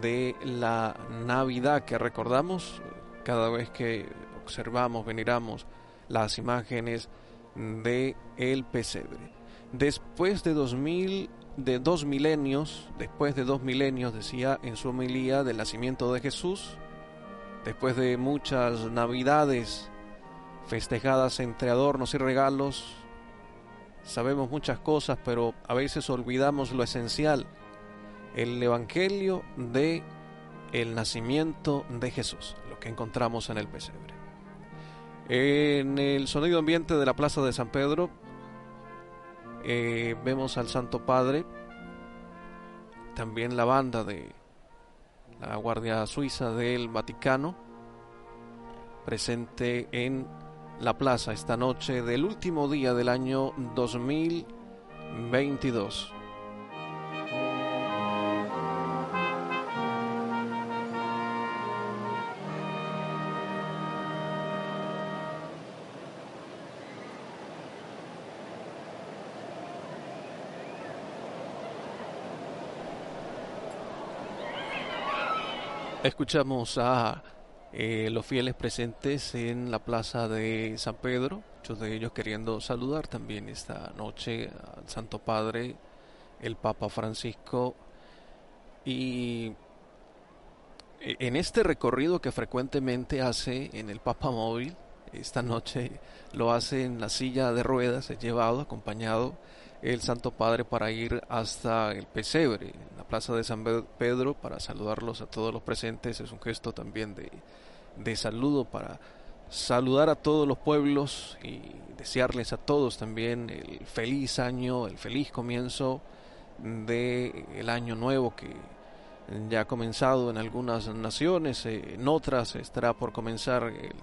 de la Navidad que recordamos cada vez que observamos, veneramos las imágenes de el pesebre. Después de dos mil de dos milenios, después de dos milenios, decía en su homilía del nacimiento de Jesús, después de muchas navidades festejadas entre adornos y regalos, sabemos muchas cosas, pero a veces olvidamos lo esencial, el evangelio de el nacimiento de Jesús, lo que encontramos en el pesebre. En el sonido ambiente de la Plaza de San Pedro eh, vemos al Santo Padre, también la banda de la Guardia Suiza del Vaticano, presente en la plaza esta noche del último día del año 2022. Escuchamos a eh, los fieles presentes en la plaza de San Pedro, muchos de ellos queriendo saludar también esta noche al Santo Padre, el Papa Francisco, y e, en este recorrido que frecuentemente hace en el Papa Móvil, esta noche lo hace en la silla de ruedas, es llevado, acompañado el Santo Padre para ir hasta el pesebre, la plaza de San Pedro, para saludarlos a todos los presentes. Es un gesto también de, de saludo para saludar a todos los pueblos y desearles a todos también el feliz año, el feliz comienzo del el año nuevo que ya ha comenzado en algunas naciones, eh, en otras estará por comenzar el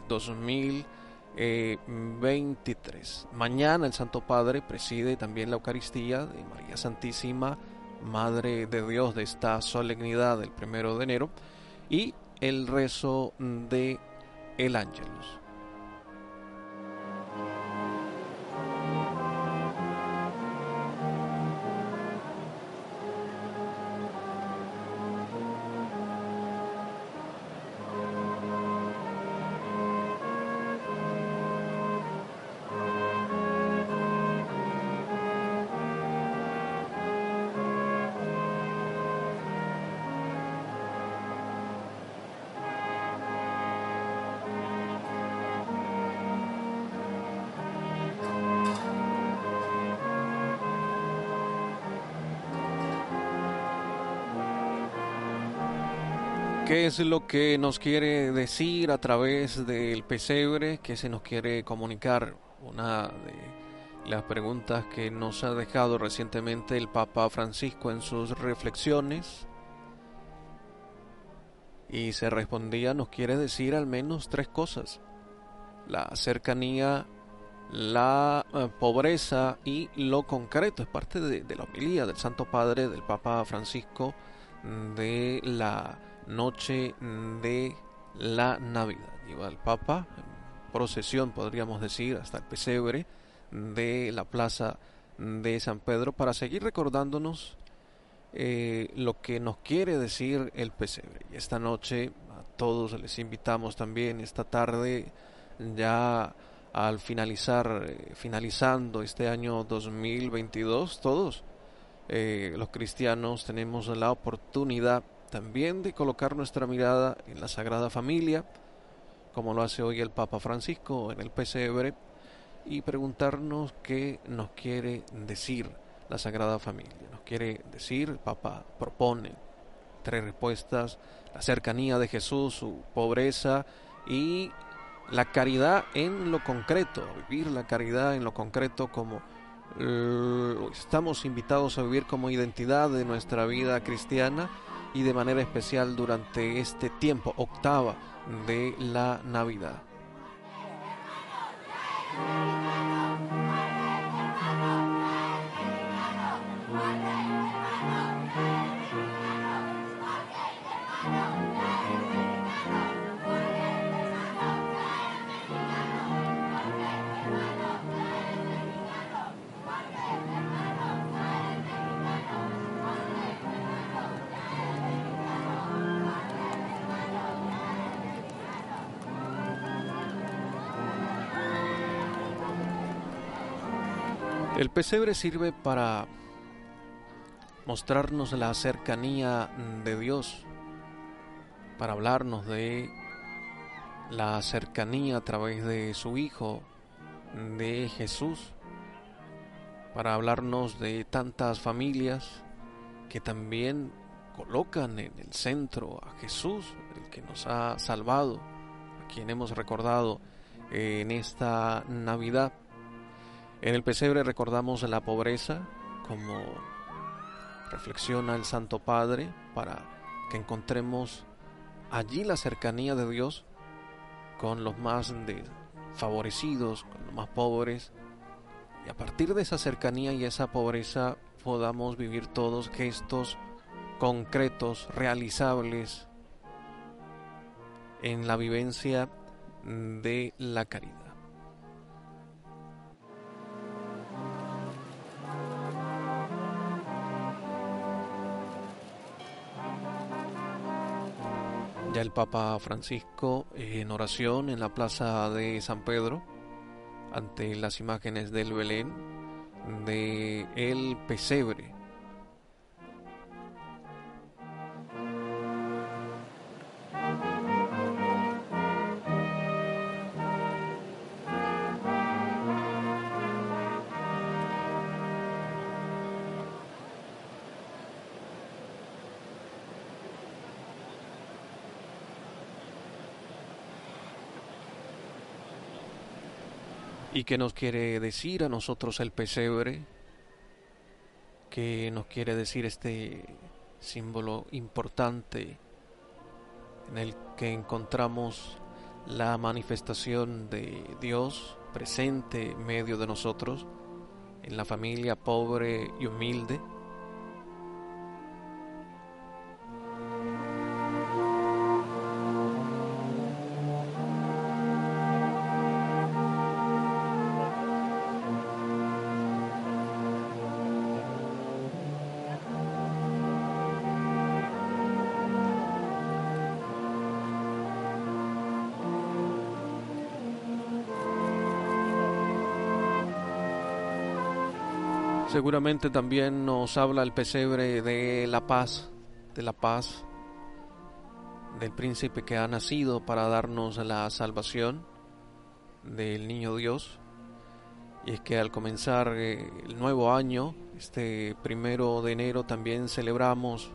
2023. Mañana el Santo Padre preside también la Eucaristía de María Santísima, Madre de Dios de esta solemnidad del primero de enero y el rezo de el Ángelus. ¿Qué es lo que nos quiere decir a través del pesebre? ¿Qué se nos quiere comunicar? Una de las preguntas que nos ha dejado recientemente el Papa Francisco en sus reflexiones. Y se respondía, nos quiere decir al menos tres cosas. La cercanía, la eh, pobreza y lo concreto. Es parte de, de la homilía del Santo Padre, del Papa Francisco, de la noche de la Navidad. Lleva al Papa en procesión, podríamos decir, hasta el pesebre de la plaza de San Pedro para seguir recordándonos eh, lo que nos quiere decir el pesebre. Y esta noche a todos les invitamos también esta tarde ya al finalizar, eh, finalizando este año 2022, todos eh, los cristianos tenemos la oportunidad también de colocar nuestra mirada en la Sagrada Familia, como lo hace hoy el Papa Francisco en el pesebre, y preguntarnos qué nos quiere decir la Sagrada Familia. Nos quiere decir, el Papa propone tres respuestas, la cercanía de Jesús, su pobreza y la caridad en lo concreto, vivir la caridad en lo concreto como eh, estamos invitados a vivir como identidad de nuestra vida cristiana y de manera especial durante este tiempo, octava de la Navidad. Pesebre sirve para mostrarnos la cercanía de Dios, para hablarnos de la cercanía a través de su Hijo, de Jesús, para hablarnos de tantas familias que también colocan en el centro a Jesús, el que nos ha salvado, a quien hemos recordado en esta Navidad. En el pesebre recordamos la pobreza, como reflexiona el Santo Padre, para que encontremos allí la cercanía de Dios con los más desfavorecidos, con los más pobres, y a partir de esa cercanía y esa pobreza podamos vivir todos gestos concretos, realizables en la vivencia de la caridad. El Papa Francisco en oración en la plaza de San Pedro, ante las imágenes del Belén, de el pesebre, qué nos quiere decir a nosotros el pesebre? ¿Qué nos quiere decir este símbolo importante en el que encontramos la manifestación de Dios presente en medio de nosotros, en la familia pobre y humilde? Seguramente también nos habla el pesebre de la paz, de la paz, del príncipe que ha nacido para darnos la salvación, del niño Dios. Y es que al comenzar eh, el nuevo año, este primero de enero, también celebramos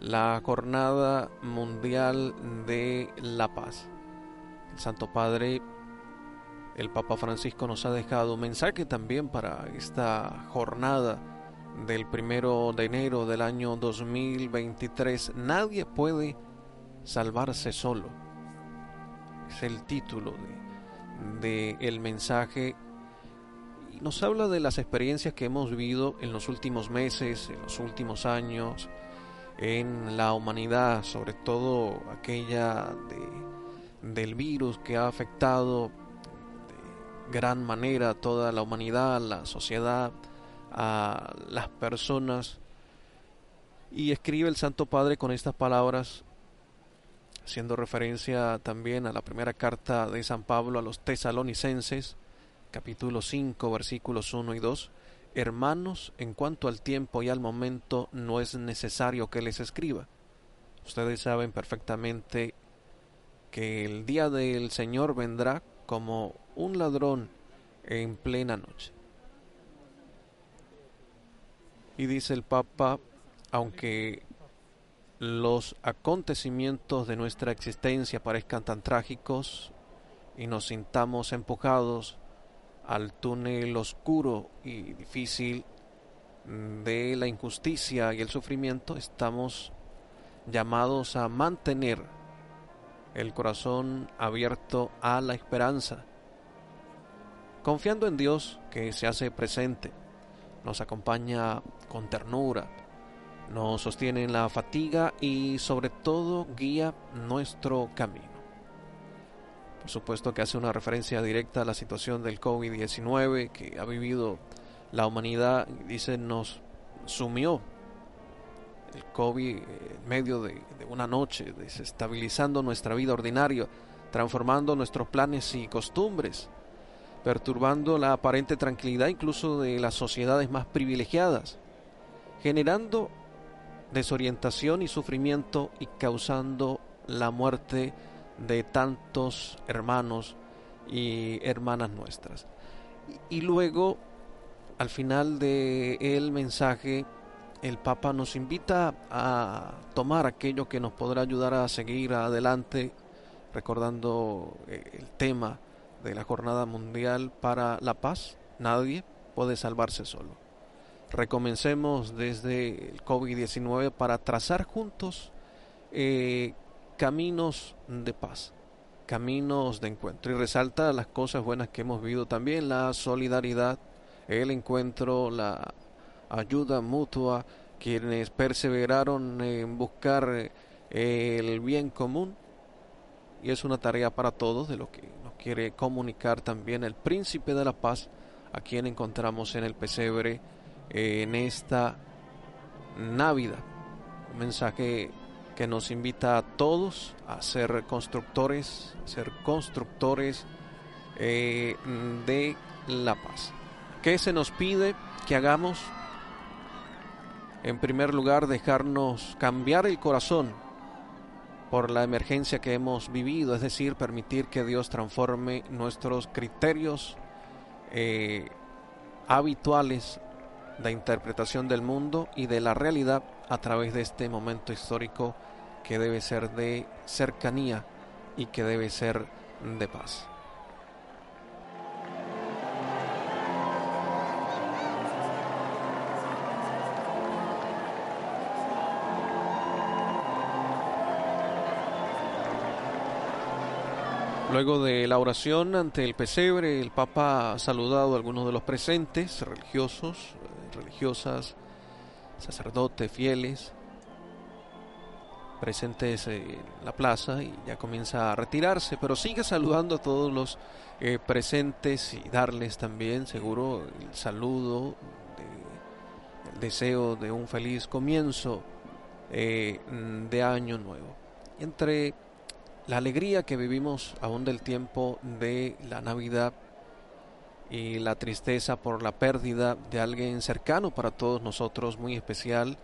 la Jornada Mundial de la Paz. El Santo Padre el Papa Francisco nos ha dejado un mensaje también para esta jornada del primero de enero del año 2023. Nadie puede salvarse solo. Es el título de, mensaje nos habla de las experiencias que hemos vivido en los últimos meses, en los últimos años, en la humanidad, sobre todo aquella del virus que ha afectado gran manera toda la humanidad, la sociedad, a las personas. Y escribe el Santo Padre con estas palabras, haciendo referencia también a la primera carta de San Pablo a los tesalonicenses, capítulo 5, versículos 1 y 2. Hermanos, en cuanto al tiempo y al momento, no es necesario que les escriba. Ustedes saben perfectamente que el día del Señor vendrá como un ladrón en plena noche. Y dice el Papa, aunque los acontecimientos de nuestra existencia parezcan tan trágicos y nos sintamos empujados al túnel oscuro y difícil de la injusticia y el sufrimiento, estamos llamados a mantener el corazón abierto a la esperanza confiando en Dios que se hace presente, nos acompaña con ternura, nos sostiene en la fatiga y sobre todo guía nuestro camino. Por supuesto que hace una referencia directa a la situación del COVID-19 que ha vivido la humanidad, dice, nos sumió el COVID en medio de, de una noche, desestabilizando nuestra vida ordinaria, transformando nuestros planes y costumbres perturbando la aparente tranquilidad incluso de las sociedades más privilegiadas, generando desorientación y sufrimiento y causando la muerte de tantos hermanos y hermanas nuestras. Y luego, al final del el mensaje, el Papa nos invita a tomar aquello que nos podrá ayudar a seguir adelante, recordando eh, el tema de la Jornada Mundial para la Paz. Nadie puede salvarse solo. Recomencemos desde el COVID-19 para trazar juntos eh, caminos de paz, caminos de encuentro. Y resalta las cosas buenas que hemos vivido también, la solidaridad, el encuentro, la ayuda mutua, quienes perseveraron en buscar eh, el bien común. Y es una tarea para todos de lo que quiere comunicar también el príncipe de la paz, a quien encontramos en el pesebre eh, en esta Navidad. Un mensaje que nos invita a todos a ser constructores, ser constructores eh, de la paz. ¿Qué se nos pide que hagamos? En primer lugar, dejarnos cambiar el corazón por la emergencia que hemos vivido, es decir, permitir que Dios transforme nuestros criterios eh, habituales de interpretación del mundo y de la realidad a través de este momento histórico que debe ser de cercanía y que debe ser de paz. Luego de la oración ante el pesebre, el Papa ha saludado a algunos de los presentes, religiosos, eh, religiosas, sacerdotes, fieles, presentes en la plaza y ya comienza a retirarse, pero sigue saludando a todos los eh, presentes y darles también, seguro, el saludo, el deseo de un feliz comienzo eh, de año nuevo. Entre la alegría que vivimos aún del tiempo de la Navidad y la tristeza por la pérdida de alguien cercano para todos nosotros, muy especial,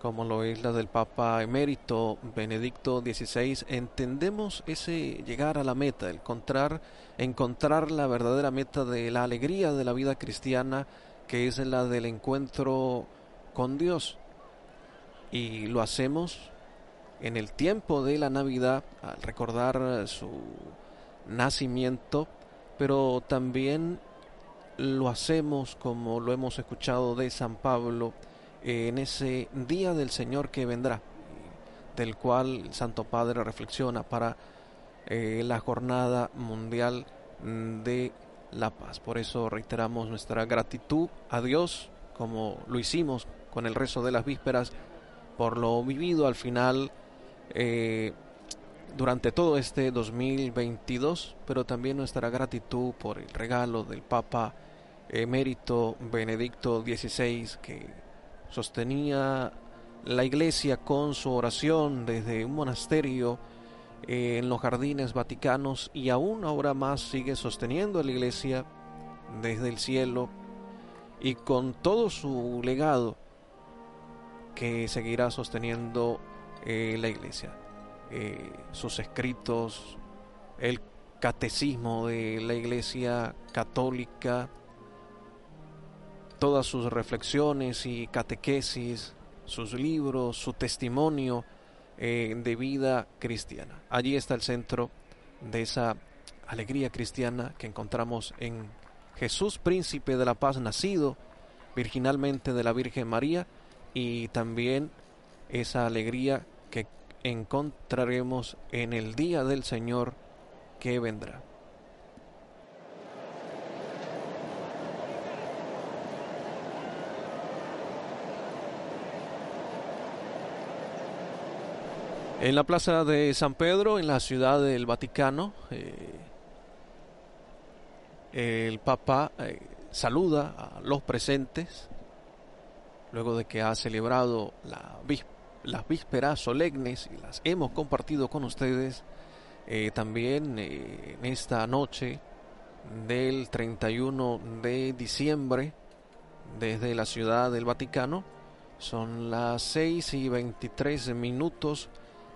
como lo es la del Papa emérito Benedicto XVI, entendemos ese llegar a la meta, encontrar, encontrar la verdadera meta de la alegría de la vida cristiana, que es la del encuentro con Dios. Y lo hacemos en el tiempo de la Navidad, al recordar su nacimiento, pero también lo hacemos como lo hemos escuchado de San Pablo en ese día del Señor que vendrá, del cual el Santo Padre reflexiona para eh, la jornada mundial de la paz. Por eso reiteramos nuestra gratitud a Dios, como lo hicimos con el rezo de las vísperas, por lo vivido al final eh, durante todo este 2022, pero también nuestra gratitud por el regalo del Papa emérito Benedicto XVI que sostenía la iglesia con su oración desde un monasterio eh, en los jardines vaticanos y aún ahora más sigue sosteniendo a la iglesia desde el cielo y con todo su legado que seguirá sosteniendo la iglesia. Eh, sus escritos, el catecismo de la iglesia católica, todas sus reflexiones y catequesis, sus libros, su testimonio eh, de vida cristiana. Allí está el centro de esa alegría cristiana que encontramos en Jesús, príncipe de la paz, nacido virginalmente de la Virgen María, y también esa alegría encontraremos en el día del Señor que vendrá. En la plaza de San Pedro, en la ciudad del Vaticano, eh, el Papa eh, saluda a los presentes luego de que ha celebrado la víspera las vísperas solemnes y las hemos compartido con ustedes eh, también eh, en esta noche del 31 de diciembre desde la ciudad del Vaticano. Son las 6 y 23 minutos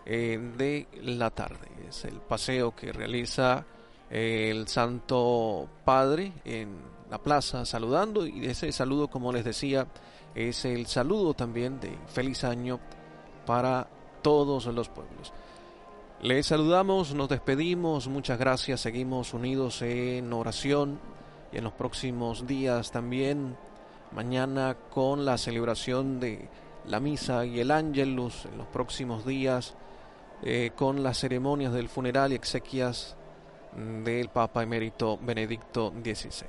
eh, de la tarde. Es el paseo que realiza el Santo Padre en la plaza saludando y ese saludo, como les decía, es el saludo también de feliz año para todos los pueblos. Les saludamos, nos despedimos, muchas gracias, seguimos unidos en oración y en los próximos días también, mañana con la celebración de la misa y el ángelus, en los próximos días eh, con las ceremonias del funeral y exequias del Papa emérito Benedicto XVI.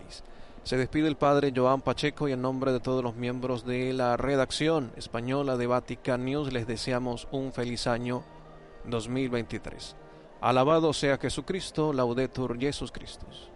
Se despide el padre Joan Pacheco y en nombre de todos los miembros de la redacción española de Vatican News les deseamos un feliz año 2023. Alabado sea Jesucristo, laudetur Jesus Christus.